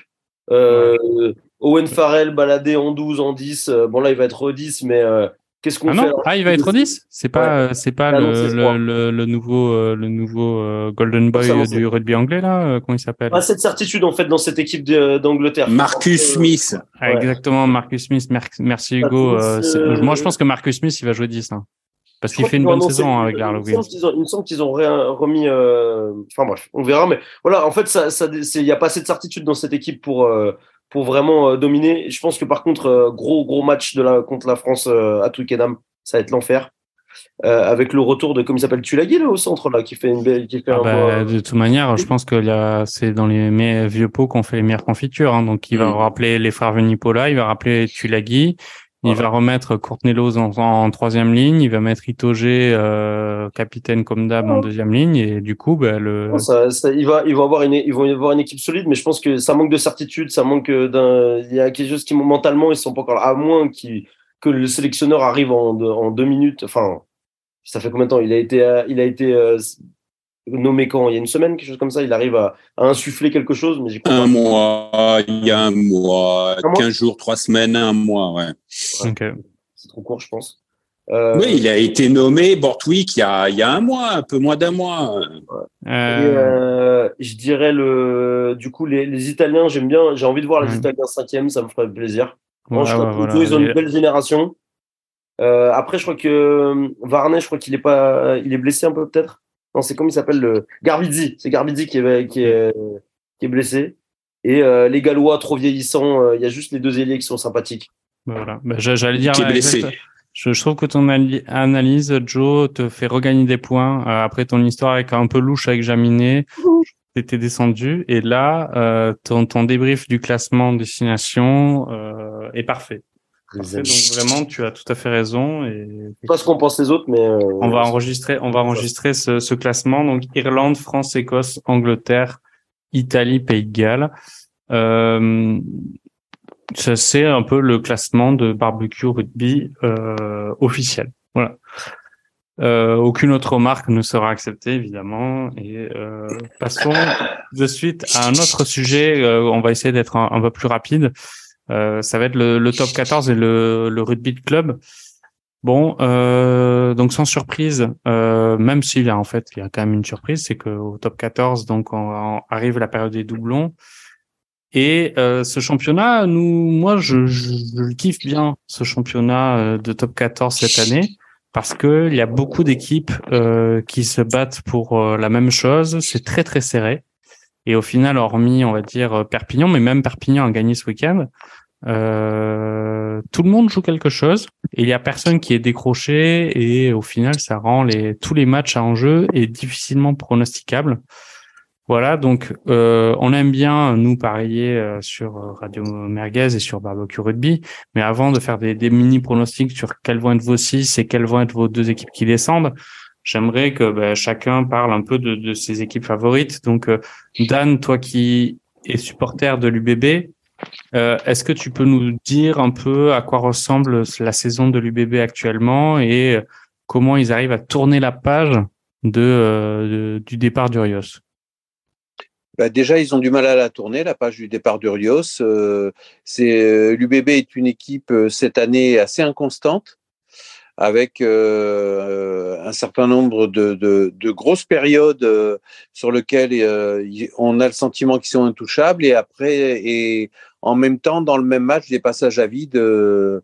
Owen Farrell baladé en 12, en 10. bon là il va être 10, mais Qu'est-ce qu'on ah fait Ah, il va être 10 C'est pas, ouais. c'est pas le, le, le, le, nouveau, euh, le nouveau euh, Golden Boy ça, du rugby anglais là euh, Comment il s'appelle? Pas cette certitude en fait dans cette équipe d'Angleterre. Marcus Smith. Ah, exactement, Marcus Smith. Merci Hugo. moi, je pense que Marcus Smith, il va jouer 10. Hein. Parce qu'il fait une bonne saison hein, avec l'Arloguin. Il me semble qu'ils ont, remis. Enfin bref, on verra. Mais voilà, en fait, ça, ça, il n'y a pas assez de certitude dans cette équipe pour pour vraiment euh, dominer. Je pense que par contre, euh, gros gros match de la contre la France euh, à Twickenham, ça va être l'enfer. avec le retour de comme il s'appelle Tulagi là au centre là qui fait une belle qui fait ah bah, de toute manière je pense que c'est dans les vieux pots qu'on fait les meilleures confitures hein. donc il va rappeler les frères Venipola il va rappeler Tulagi il va remettre Courtney en, en, troisième ligne, il va mettre Itogé euh, capitaine comme d'hab en deuxième ligne et du coup bah, le ça, ça, il va il va avoir une ils vont avoir une équipe solide mais je pense que ça manque de certitude, ça manque d'un il y a quelque chose qui mentalement ils sont pas encore là, à moins que le sélectionneur arrive en, en deux minutes enfin ça fait combien de temps il a été il a été euh, nommé quand? Il y a une semaine, quelque chose comme ça. Il arrive à, à insuffler quelque chose, mais Un mois, il y a un mois, un 15 mois jours, trois semaines, un mois, ouais. ouais. Okay. C'est trop court, je pense. Euh... Oui, il a été nommé Bortwick il y a, il y a un mois, un peu moins d'un mois. Ouais. Euh... Et, euh, je dirais le, du coup, les, les Italiens, j'aime bien, j'ai envie de voir les Italiens cinquième, ça me ferait plaisir. Moi, je crois voilà. ils ont une belle génération. Euh, après, je crois que Varney, je crois qu'il est pas, il est blessé un peu peut-être. Non, c'est comme il s'appelle le Garbizzi. C'est Garbizzi qui est, qui est, qui est blessé. Et euh, les Gallois trop vieillissants, euh, il y a juste les deux ailiers qui sont sympathiques. Voilà. Bah, J'allais dire. Qui est blessé. Je, je, trouve que ton analyse, Joe, te fait regagner des points. Euh, après ton histoire avec un peu louche avec Jaminet, t'étais descendu. Et là, euh, ton, ton débrief du classement destination est parfait. Parfait, donc vraiment, tu as tout à fait raison. Et... Pas ce qu'on pense les autres, mais euh... on va enregistrer, on va enregistrer ce, ce, classement. Donc Irlande, France, Écosse, Angleterre, Italie, Pays de Galles. Euh, ça c'est un peu le classement de barbecue rugby euh, officiel. Voilà. Euh, aucune autre remarque ne sera acceptée évidemment. Et euh, passons de suite à un autre sujet. Euh, on va essayer d'être un, un, peu plus rapide. Euh, ça va être le, le, top 14 et le, le rugby club. Bon, euh, donc sans surprise, euh, même s'il y a en fait il y a quand même une surprise, c'est qu'au top 14, donc on, on, arrive la période des doublons. Et euh, ce championnat, nous, moi, je, je, je, kiffe bien ce championnat euh, de top 14 cette année parce que il y a beaucoup d'équipes euh, qui se battent pour la même chose. C'est très très serré. Et au final, hormis, on va dire Perpignan, mais même Perpignan a gagné ce week-end, euh, tout le monde joue quelque chose et il y a personne qui est décroché et au final ça rend les tous les matchs à enjeu et difficilement pronosticables. Voilà, donc euh, on aime bien nous parier euh, sur Radio Merguez et sur Barbecue Rugby, mais avant de faire des, des mini pronostics sur quels vont être vos six et quelles vont être vos deux équipes qui descendent, j'aimerais que ben, chacun parle un peu de, ses équipes favorites. Donc euh, Dan, toi qui es supporter de l'UBB, euh, Est-ce que tu peux nous dire un peu à quoi ressemble la saison de l'UBB actuellement et comment ils arrivent à tourner la page de, euh, du départ d'Urios? Bah déjà, ils ont du mal à la tourner, la page du départ d'Urios. Euh, l'UBB est une équipe cette année assez inconstante avec euh, un certain nombre de, de, de grosses périodes euh, sur lesquelles euh, on a le sentiment qu'ils sont intouchables et après et en même temps dans le même match des passages à vide euh,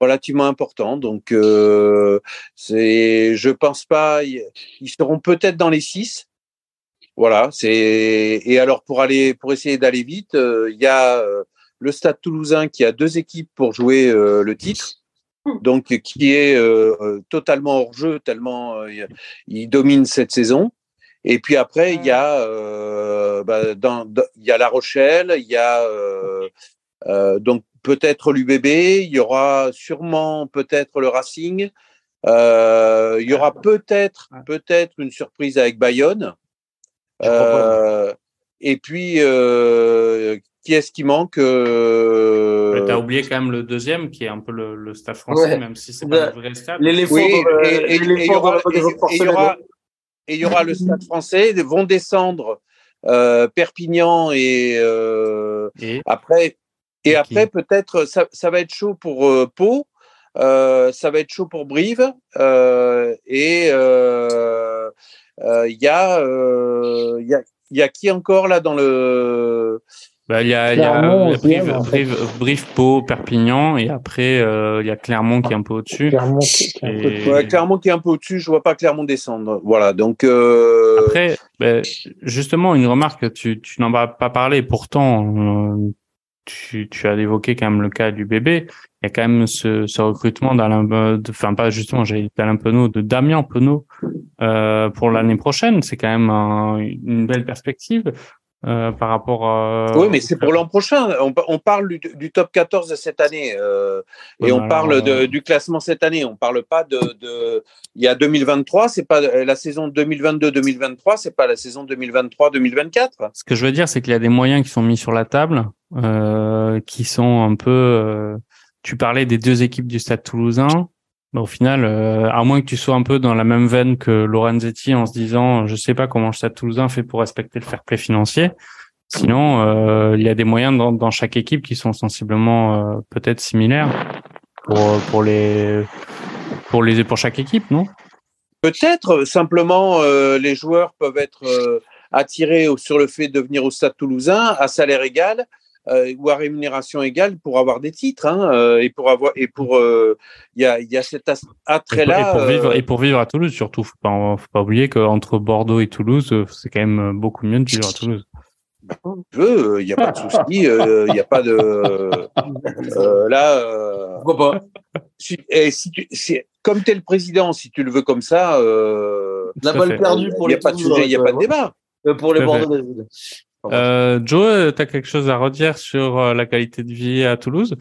relativement importants. Donc euh, c'est, je pense pas, ils seront peut-être dans les six. Voilà, c'est et alors pour aller pour essayer d'aller vite, il y a le Stade Toulousain qui a deux équipes pour jouer le titre donc qui est euh, totalement hors jeu tellement euh, il domine cette saison. Et puis après, il y a bah, dans, il y a La Rochelle, il y a donc peut-être l'UBB, il y aura sûrement peut-être le Racing, il y aura peut-être peut-être une surprise avec Bayonne. et puis qui est-ce qui manque euh... Tu as oublié quand même le deuxième, qui est un peu le, stade français, même si c'est pas le vrai stade. L'éléphant oui, et, il y aura, et il y aura le stade français, ils vont descendre euh, Perpignan et, euh, et, après, et, après peut-être ça, ça, va être chaud pour euh, Pau, euh, ça va être chaud pour Brive et il y a il y a il y a qui encore là dans le bah, il y a, il y a Brive, Brive, Brive, Pau, Perpignan, et après, euh, il y a Clermont qui est un peu au-dessus. Clermont, qui, est un peu... Ouais, Clermont qui est un peu au-dessus, je vois pas Clermont descendre. Voilà, donc. Euh... Après, bah, justement, une remarque, tu, tu n'en as pas parlé, pourtant, euh, tu, tu as évoqué quand même le cas du bébé. Il y a quand même ce, ce recrutement d'Alain, enfin pas justement, j'ai d'Alain Penaud, de Damien Penaud euh, pour l'année prochaine. C'est quand même un, une belle perspective. Euh, par rapport à... Oui, mais c'est pour l'an prochain. On, on parle du, du, top 14 de cette année euh, et on parle de, euh, du classement cette année. On parle pas de, de... Il y a 2023, c'est pas la saison 2022-2023, c'est pas la saison 2023-2024. Ce que je veux dire, c'est qu'il y a des moyens qui sont mis sur la table, euh, qui sont un peu. Euh, tu parlais des deux équipes du Stade Toulousain. Au final, euh, à moins que tu sois un peu dans la même veine que Lorenzetti en se disant, je sais pas comment le Stade Toulousain fait pour respecter le fair play financier. Sinon, euh, il y a des moyens dans, chaque équipe qui sont sensiblement euh, peut-être similaires pour les pour pour chaque équipe, non? Peut-être. Simplement, les joueurs peuvent être attirés sur le fait de venir au Stade Toulousain à salaire égal euh, ou à rémunération égale pour avoir des titres hein, euh, et pour avoir et pour euh, il y, a, y a cet attrait là et pour, vivre et pour vivre à Toulouse surtout faut pas faut pas oublier qu'entre Bordeaux et Toulouse c'est quand même beaucoup mieux de vivre à Toulouse il n'y a pas de souci, il n'y a pas de. là. Pourquoi pas? si, et si tu, Comme tu es le président, si tu le veux comme ça. La balle perdue pour les Il n'y a pas de sujet, il n'y a pas de débat. Pour les Bordeaux. Euh, Joe, tu as quelque chose à redire sur euh, la qualité de vie à Toulouse?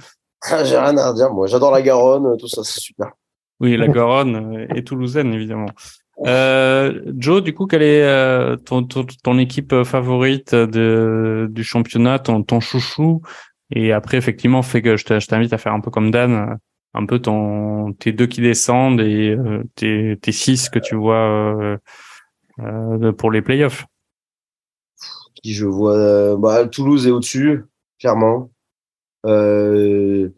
Ah, J'ai rien à redire, moi. J'adore la Garonne, tout ça, c'est super. Oui, la Garonne et toulousaine, évidemment. Euh, Joe, du coup, quelle est euh, ton, ton, équipe favorite de, du championnat, ton, ton chouchou? Et après, effectivement, fait que je t'invite à faire un peu comme Dan, un peu ton tes deux qui descendent et tes, tes six que tu vois pour les playoffs je vois euh, bah, Toulouse est au-dessus, clairement. Euh,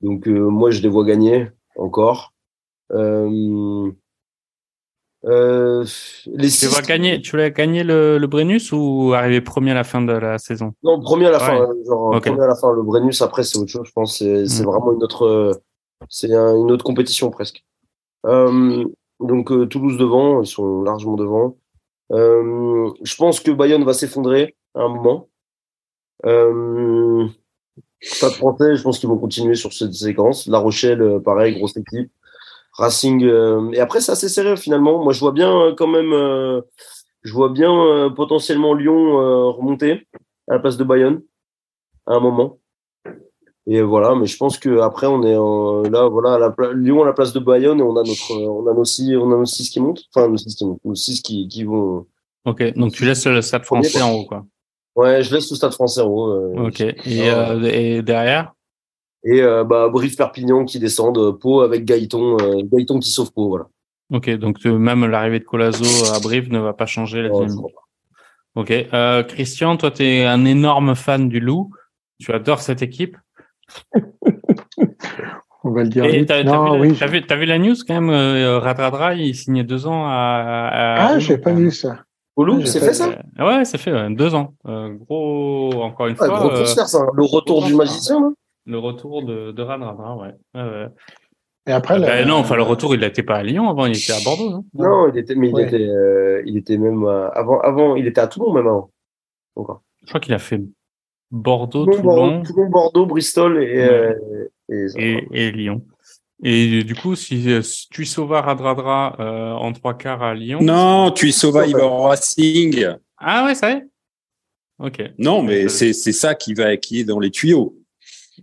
donc euh, moi je les vois gagner encore. Euh, les tu vas gagner, tu vas gagner le, le Brennus ou arriver premier à la fin de la saison? Non, premier à la fin. Genre premier à la fin. Le Brennus après c'est autre chose. Je pense c'est c'est mm. vraiment une autre c'est une autre compétition presque. donc Toulouse devant, ils sont largement devant. Euh, je pense que Bayonne va s'effondrer à un moment. Euh, Stade français, je pense qu'ils vont continuer sur cette séquence. La Rochelle, euh, pareil, grosse équipe. Racing. Euh, et après, c'est assez sérieux finalement. Moi, je vois bien quand même. je vois bien potentiellement Lyon remonter à la place de Bayonne à un moment. Et voilà, mais je pense que après on est là, voilà, à la Lyon à la place de Bayonne et on a notre, on a nos six, on a nos six qui montent, enfin nos six qui montent, nos six qui, qui vont. Ok, donc tu laisses le Stade Français en haut, quoi. Ouais, je laisse le Stade Français en haut. Euh, ok. Et, euh, et derrière? Et euh, bah Brive Perpignan qui descendent, Pau avec Gaëton, Gaëton qui sauve Pau, voilà. Ok, donc même l'arrivée de Colazo à Brive ne va pas changer la dynamique. Ok. Christian, toi, tu es un énorme fan du Loup. Tu adores cette équipe? On va le dire. T'as vu, oui. vu, vu, la news quand même euh, Radradra, il signait deux ans à. à ah, j'ai pas vu ça. Au Loup, c'est fait ça Ouais, c'est fait, ouais, deux ans. Euh, gros, encore une fois. Gros transfert, ça. Le retour du magicien, là Le retour de, de Radradra, ouais. ouais, Et après, bah, non, enfin le retour, il n'était pas à Lyon avant, il était à Bordeaux, non? Non, il était, mais il était, euh, il était même avant, avant, il était à Toulon même avant. Encore. Je crois qu'il a fait Bordeaux, Toulon, Toulon, Bordeaux, Bristol et, euh, et, et, Lyon. Et du coup, si, si Tuisova Radradra euh, en trois quarts à Lyon. Non, Tuisova, il va au Racing. Ah ouais, ça y est Ok. Non, mais c'est ça qui, va, qui est dans les tuyaux.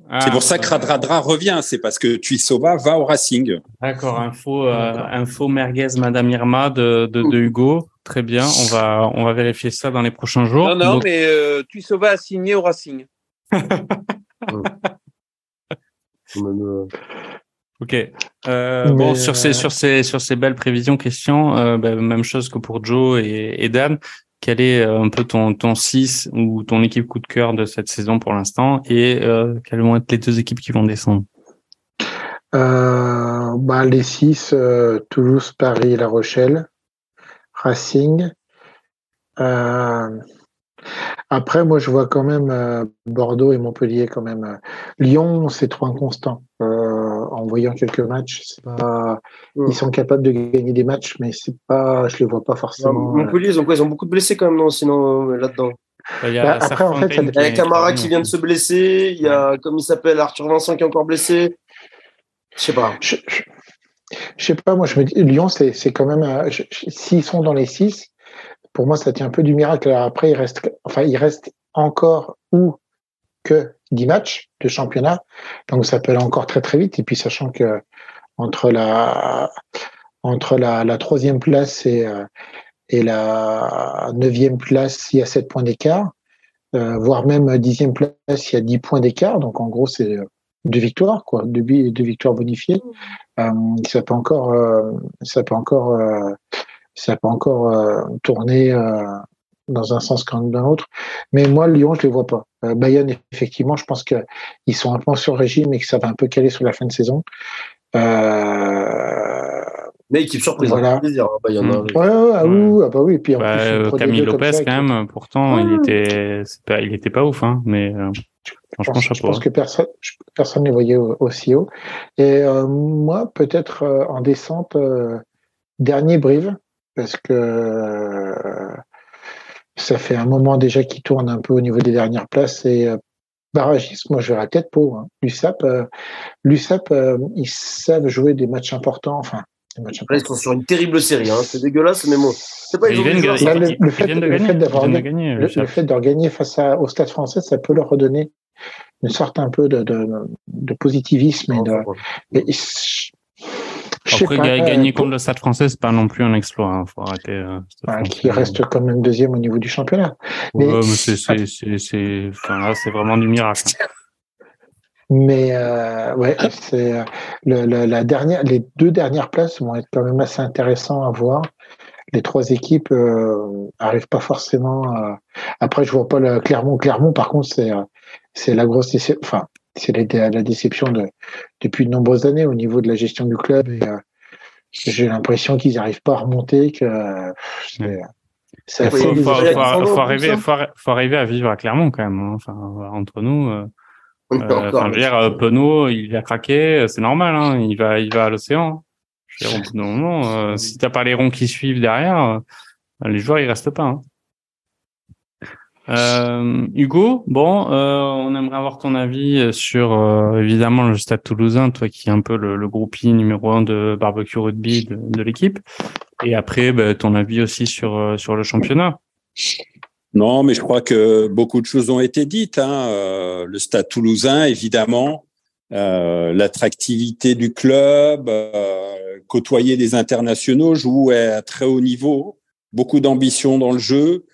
Ah, c'est pour ça que Radradra revient, c'est parce que Tuisova va au Racing. D'accord, info, euh, info merguez Madame Irma de, de, de, Hugo. Très bien, on va, on va vérifier ça dans les prochains jours. Non, non, mais euh, Tuisova a signé au Racing. Ok. Euh, bon, sur ces sur ces sur ces belles prévisions, questions, euh, bah, même chose que pour Joe et, et Dan. Quel est euh, un peu ton ton 6 ou ton équipe coup de cœur de cette saison pour l'instant et euh, quelles vont être les deux équipes qui vont descendre? Euh, bah, Les 6, euh, Toulouse, Paris, La Rochelle, Racing. Euh, après, moi, je vois quand même euh, Bordeaux et Montpellier quand même. Euh, Lyon, c'est trop inconstant. Euh, en voyant quelques matchs, c'est pas. Ils sont capables de gagner des matchs, mais c'est pas. Je les vois pas forcément. Montpellier, ils ont quoi? Ils ont beaucoup de blessés quand même, non Sinon là-dedans. Il y a, Bah, après, en fait, ça Il y a Camara qui vient de se blesser. Il y a, comme il s'appelle, Arthur Vincent qui est encore blessé. Je sais pas. Je, je, je sais pas, moi, je me dis, Lyon, c'est quand même. euh, S'ils sont dans les 6, pour moi, ça tient un peu du miracle. Après, il reste, enfin, il reste encore ou que 10 matchs de championnat. Donc, ça peut aller encore très, très vite. Et puis, sachant que entre la, entre la, la troisième place et, euh, et la neuvième place, il y a 7 points d'écart. Euh, voire même dixième place, il y a 10 points d'écart. Donc, en gros, c'est deux victoires, quoi. Deux, bi- deux victoires bonifiées. Euh, ça peut encore, euh, ça peut encore, euh, ça peut encore euh, tourner euh, dans un sens comme dans l'autre. Mais moi, Lyon, je les vois pas. Euh, Bayern, effectivement, je pense que ils sont un peu sur régime et que ça va un peu caler sur la fin de saison. Euh, Mais équipe surprise, Voilà. hein, plaisir. hein, Bayern, Mm. hein. ouais, ouais, ah, Mm. oui, ah bah oui. Puis en Bah, plus, euh, Camille Lopez quand même. Pourtant, Ouais. il était, c'est pas, il était pas ouf, hein. Mais Je franchement, pense, je chapeau. pense que personne, personne ne voyait au- aussi haut. Et euh, moi, peut-être euh, en descente, euh, dernier Brive, parce que ça fait un moment déjà qu'ils tournent un peu au niveau des dernières places. Et barragiste, moi, je verrais tête Pau. Hein. L'USAP, l'USAP, ils savent jouer des matchs importants. Enfin, Là, ils sont sur une terrible série. Hein. C'est dégueulasse, mais bon. C'est pas Ils ils viennent, ils- Là, le- ils- le ils fait- viennent de le gagner. fait d'avoir Ils viennent de gagné- gagner. le, ça. le fait de gagner face à, au Stade français, ça peut leur redonner une sorte un peu de, de, de positivisme et de. et- et je- je sais Après, pas, gagner euh, contre le Stade français, c'est pas non plus un exploit. Hein. Faut arrêter. euh, qui reste quand même deuxième au niveau du championnat. Ouais, mais- mais c'est, c'est, c'est, c'est, enfin, là, c'est vraiment du miracle. Mais euh, ouais, c'est euh, le, le- la dernière, les deux dernières places vont être quand même assez intéressants à voir. Les trois équipes euh, arrivent pas forcément. à- Après, je vois pas le Clermont. Clermont, par contre, c'est euh, c'est la grosse déception. Enfin, c'est la, la déception de depuis de nombreuses années au niveau de la gestion du club. Et euh, j'ai l'impression qu'ils n'arrivent pas à remonter. Que euh, c'est Faut, faut, faut, faut, arriver, à vivre à Clermont quand même. hein. Enfin, entre nous, enfin, je veux dire, euh, Penaud, il a craqué, euh, c'est normal. Hein. Il va, il va à l'océan. Bout d'un moment, euh, si t'as pas les ronds qui suivent derrière, euh, les joueurs ils restent pas. Hein. Euh, Hugo, bon, euh, on aimerait avoir ton avis sur euh, évidemment le Stade Toulousain, toi qui es un peu le, le groupie numéro un de barbecue rugby de, de l'équipe, et après bah, ton avis aussi sur euh, sur le championnat. Non, mais je crois que beaucoup de choses ont été dites. Hein. Euh, le Stade Toulousain, évidemment, euh, l'attractivité du club, euh, côtoyer des internationaux, jouer à très haut niveau, beaucoup d'ambition dans le jeu.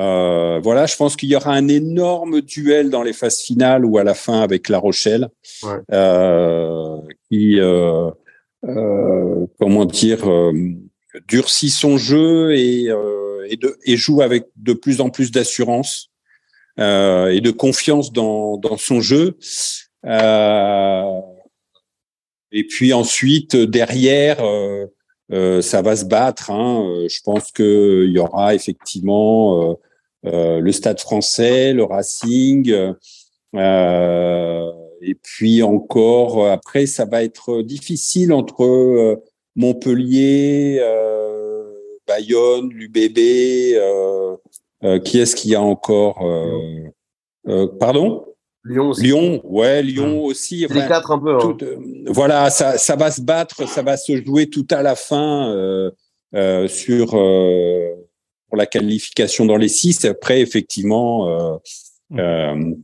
Euh, voilà, je pense qu'il y aura un énorme duel dans les phases finales ou à la fin avec La Rochelle, Ouais. euh, qui, euh, euh, comment dire, euh, durcit son jeu et, euh, et, de, et joue avec de plus en plus d'assurance euh, et de confiance dans, dans son jeu. Euh, et puis ensuite, derrière, euh, euh, ça va se battre. Hein. Euh, Je pense qu'il y aura effectivement le Stade français, le Racing. et puis encore, après, ça va être difficile entre Montpellier, euh, Bayonne, l'UBB. Euh, euh, qui est-ce qu'il y a encore euh, euh, Pardon? Lyon aussi. Lyon, ouais, Lyon aussi. les quatre un peu. Hein. Tout, voilà, ça, ça va se battre, ça va se jouer tout à la fin euh, sur pour la qualification dans les six. Après, effectivement, mmh.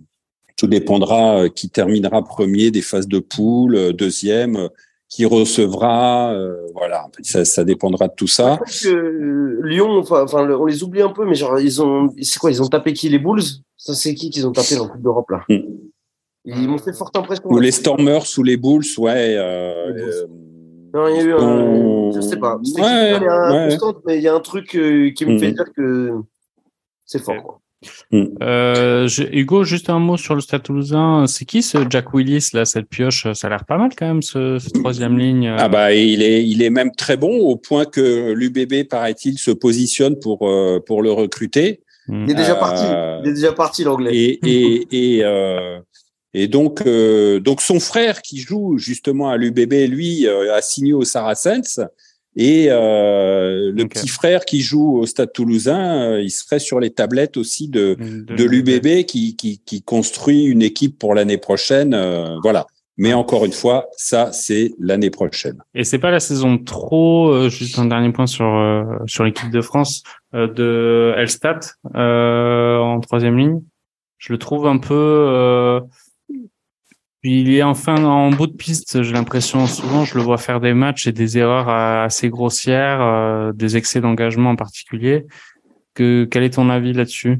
tout dépendra qui terminera premier des phases de poule, deuxième qui recevra. Euh, voilà, ça, ça, dépendra de tout ça. que Lyon, enfin, on les oublie un peu, mais genre, ils ont, c'est quoi Ils ont tapé qui Les Bulls? Ça, c'est qui qu'ils ont tapé dans la Coupe d'Europe là? Hmm. Ils m'ont fait forte impression. Ou les Stormers ou les Bulls, ouais. Euh, euh, non, il y a eu un. Je sais pas. Ouais, ouais. mais il y a un truc euh, qui me hmm. fait dire que c'est fort. Quoi. Hmm. Euh, Hugo, juste un mot sur le Stade Toulousain. C'est qui ce Jack Willis là, cette pioche? Ça a l'air pas mal quand même ce, troisième ligne. Ah bah il est, il est même très bon au point que l'UBB paraît-il se positionne pour euh, pour le recruter. Hmm. Il est déjà parti. Euh, il est déjà parti l'anglais. Et et et, et donc donc son frère qui joue justement à l'UBB, lui a signé au Saracens. Et euh, le petit frère qui joue au Stade Toulousain, euh, il serait sur les tablettes aussi de, de, l'UBB qui, qui, qui, construit une équipe pour l'année prochaine. Euh, voilà. Mais encore une fois, ça, c'est l'année prochaine. Et c'est pas la saison trop, euh, juste un dernier point sur sur l'équipe de France de Elstat en troisième ligne? Je le trouve un peu il est enfin en bout de piste, j'ai l'impression. Souvent, je le vois faire des matchs et des erreurs assez grossières, euh, des excès d'engagement en particulier. Que, quel est ton avis là-dessus?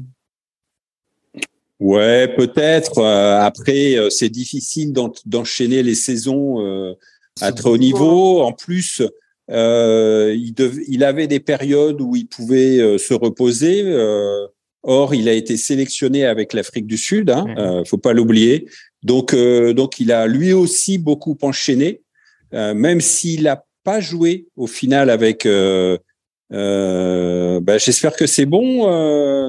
Ouais, peut-être. Euh, après, euh, c'est difficile d'enchaîner les saisons à très haut niveau. En plus, il, il, avait des périodes où il pouvait se reposer. or, il a été sélectionné avec l'Afrique du Sud. Hein, faut pas l'oublier. Donc, euh, donc il a lui aussi beaucoup enchaîné, euh, même s'il n'a pas joué au final avec. Euh, bah, J'espère que c'est bon,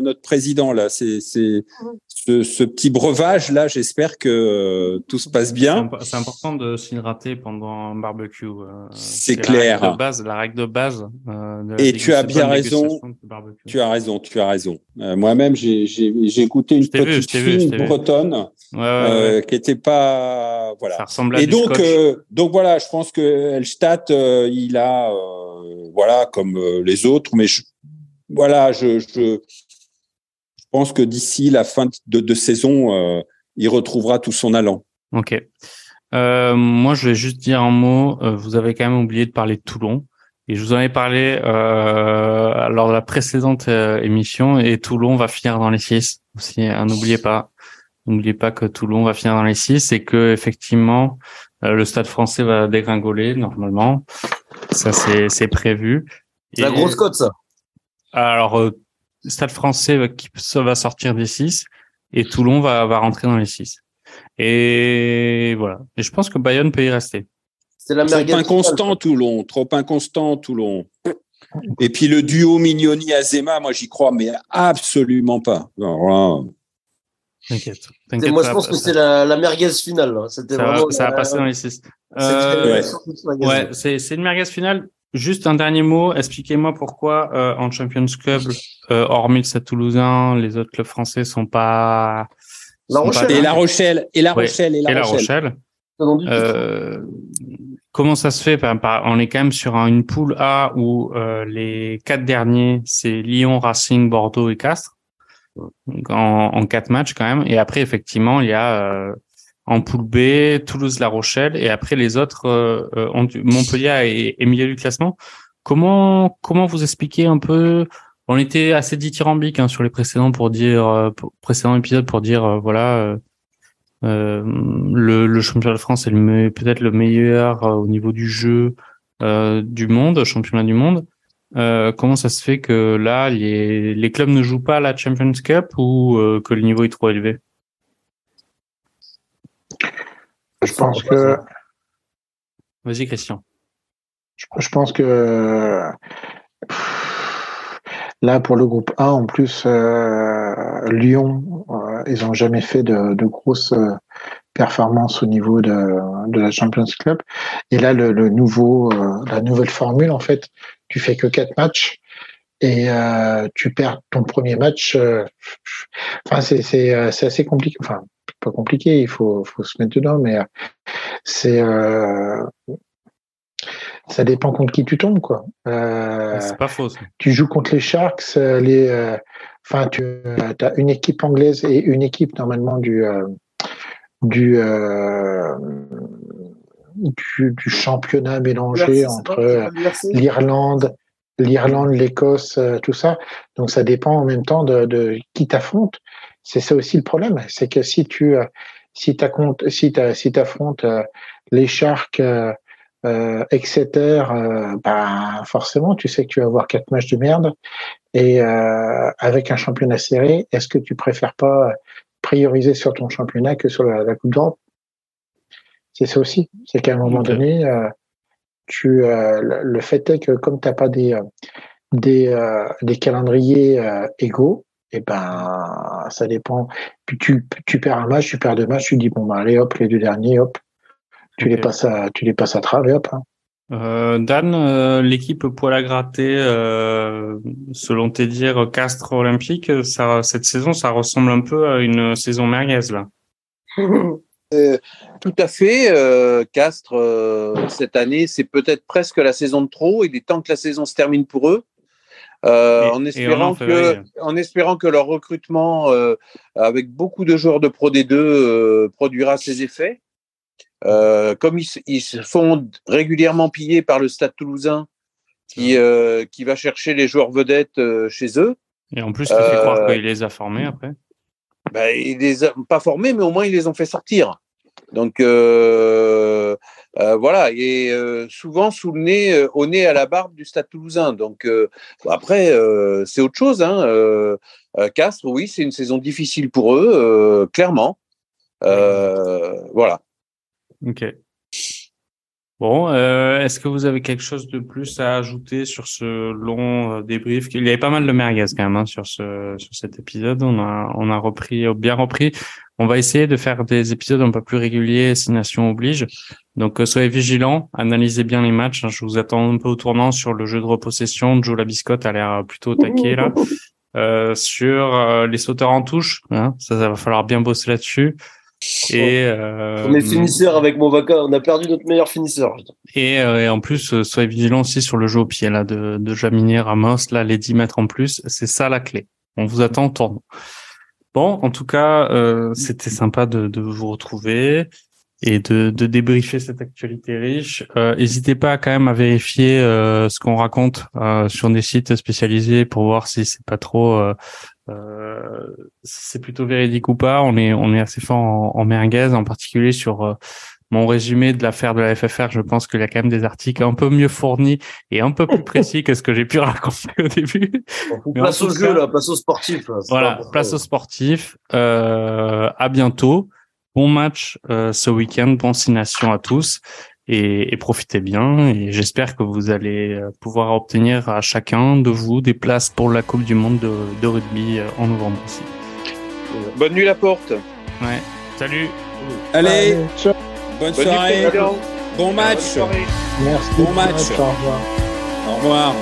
notre président là. C'est ce, ce, petit breuvage là. J'espère que tout se passe bien. C'est important de s'y rater pendant un barbecue. c'est clair. La règle de base, la règle de base. Et tu as bien raison. Tu as raison. Tu as raison. Moi-même, j'ai écouté une petite fille bretonne euh, qui était pas voilà. Ça ressemble à Et donc euh, donc voilà, je pense que Elstadt euh, il a voilà comme les autres, mais je, voilà, je, je pense que d'ici la fin de, de saison, il retrouvera tout son allant. Ok. moi, je vais juste dire un mot. vous avez quand même oublié de parler de Toulon. Et je vous en ai parlé euh, lors de la précédente émission. Et Toulon va finir dans les six aussi. N'oubliez pas. N'oubliez pas que Toulon va finir dans les six et que effectivement euh, le Stade Français va dégringoler normalement. Ça c'est c'est prévu. C'est la grosse cote ça. Alors euh, Stade Français va, ça va sortir des six et Toulon va va rentrer dans les six. Et voilà. Et je pense que Bayonne peut y rester. C'est la trop inconstant Toulon, trop inconstant Toulon. Et puis le duo Mignoni Azema, moi j'y crois mais absolument pas. T'inquiète. Moi, je pense que c'est la, la, merguez finale. C'était ça, vraiment, ça a passé dans les six. Euh, ouais, c'est une merguez finale. Juste un dernier mot. Expliquez-moi pourquoi euh, en Champions Club, euh, hormis le Stade Toulousain, les autres clubs français sont pas. La Rochelle. et La Rochelle. Et La Rochelle. et La Rochelle. Euh, comment ça se fait? On est quand même sur une poule A où euh, les quatre derniers, c'est Lyon, Racing, Bordeaux et Castres en, en quatre matchs quand même. Et après, effectivement, il y a euh, en poule B, Toulouse-La Rochelle, et après les autres, euh, euh ont, Montpellier et, milieu du classement. Comment comment vous expliquez un peu On était assez dithyrambique hein, sur les précédents pour dire euh, précédents épisodes pour dire voilà. le, le championnat de France est peut-être le meilleur au niveau du jeu du monde, championnat du monde. Euh, comment ça se fait que là, les, les, clubs ne jouent pas la Champions Cup ou euh, que le niveau est trop élevé? Je pense que. Vas-y, Christian. Je, pense que là, pour le groupe A, en plus, euh, Lyon, ils n'ont jamais fait de, de grosses performances au niveau de, de, la Champions Cup. Et là, le, le nouveau, la nouvelle formule, en fait, tu fais que quatre matchs et euh, tu perds ton premier match. Euh, enfin, euh, c'est assez compliqué. Enfin, pas compliqué. Il faut, faut se mettre dedans, mais c'est ça dépend contre qui tu tombes, quoi. c'est pas faux. Tu joues contre les Sharks, les, enfin, tu as une équipe anglaise et une équipe normalement du du, du, du, championnat mélangé entre l'Irlande, l'Irlande, l'Écosse, euh, tout ça. Donc ça dépend en même temps de, de qui t'affronte. C'est ça aussi le problème, c'est que si tu euh, si t'affrontes si euh, les Sharks, euh, Exeter, bah forcément tu sais que tu vas avoir quatre matchs de merde. Et avec un championnat serré, est-ce que tu préfères pas prioriser sur ton championnat que sur la, la Coupe d'Europe? C'est ça aussi. C'est qu'à un moment donné, tu, euh, le fait est que comme tu n'as pas des, euh, des, euh, des calendriers égaux, et eh ben ça dépend. Puis tu, tu perds un match, tu perds deux matchs, tu dis bon ben allez hop les deux derniers hop, tu les passes à tu les passes à travers hop. Hein. Euh, Dan, l'équipe poil à gratter, selon tes dires, Castres Olympique, ça, cette saison, ça ressemble un peu à une saison merguez là. Euh, tout à fait. Euh, Castres, euh, cette année, c'est peut-être presque la saison de trop. Il est temps que la saison se termine pour eux. En, espérant que, en espérant que leur recrutement avec beaucoup de joueurs de Pro D2 produira ses effets. comme ils, se font régulièrement piller par le Stade toulousain qui, qui va chercher les joueurs vedettes chez eux. Et en plus, tu fais croire qu'il les a formés après ben, ils les a pas formés, mais au moins ils les ont fait sortir. Donc euh, euh, voilà, et euh, souvent sous le nez, au nez à la barbe du Stade Toulousain. Donc après, c'est autre chose. Hein. Castres, oui, c'est une saison difficile pour eux, clairement. voilà. Ok. Bon, euh, est-ce que vous avez quelque chose de plus à ajouter sur ce long euh, débrief? Il y avait pas mal de merguez quand même hein, sur ce sur cet épisode. On a on a repris bien repris. On va essayer de faire des épisodes un peu plus réguliers, si nation oblige. Donc euh, soyez vigilants, analysez bien les matchs. Hein. Je vous attends un peu au tournant sur le jeu de repossession. Joe Labiscotte a l'air plutôt taqué là. Euh, sur les sauteurs en touche, hein, ça, ça va falloir bien bosser là-dessus. Et euh, on est finisseur avec Movaca, on a perdu notre meilleur finisseur. Et, euh, et en plus, euh, soyez vigilant aussi sur le jeu au pied là de, de Jaminier Ramos, là les 10 mètres en plus, c'est ça la clé. On vous attend au tournoi. Bon, en tout cas, euh, c'était sympa de, de, vous retrouver et de, de débriefer cette actualité riche. N'hésitez pas quand même à vérifier ce qu'on raconte sur des sites spécialisés pour voir si c'est pas trop euh, c'est plutôt véridique ou pas. On est on est assez fort en, en merguez, en particulier sur euh, mon résumé de l'affaire de la FFR. Je pense qu'il y a quand même des articles un peu mieux fournis et un peu plus précis que ce que j'ai pu raconter au début. place au jeu là, place au sportif. voilà, place au sportif. Euh, à bientôt. Bon match euh, ce week-end. Bon signation à tous et, profitez bien. Et j'espère que vous allez euh, pouvoir obtenir à chacun de vous des places pour la Coupe du Monde de, rugby euh, en novembre aussi. Bonne nuit la porte. Ouais. Salut. Allez. Bonne, soirée. bon match. Merci. Bon match. Au revoir. Au revoir.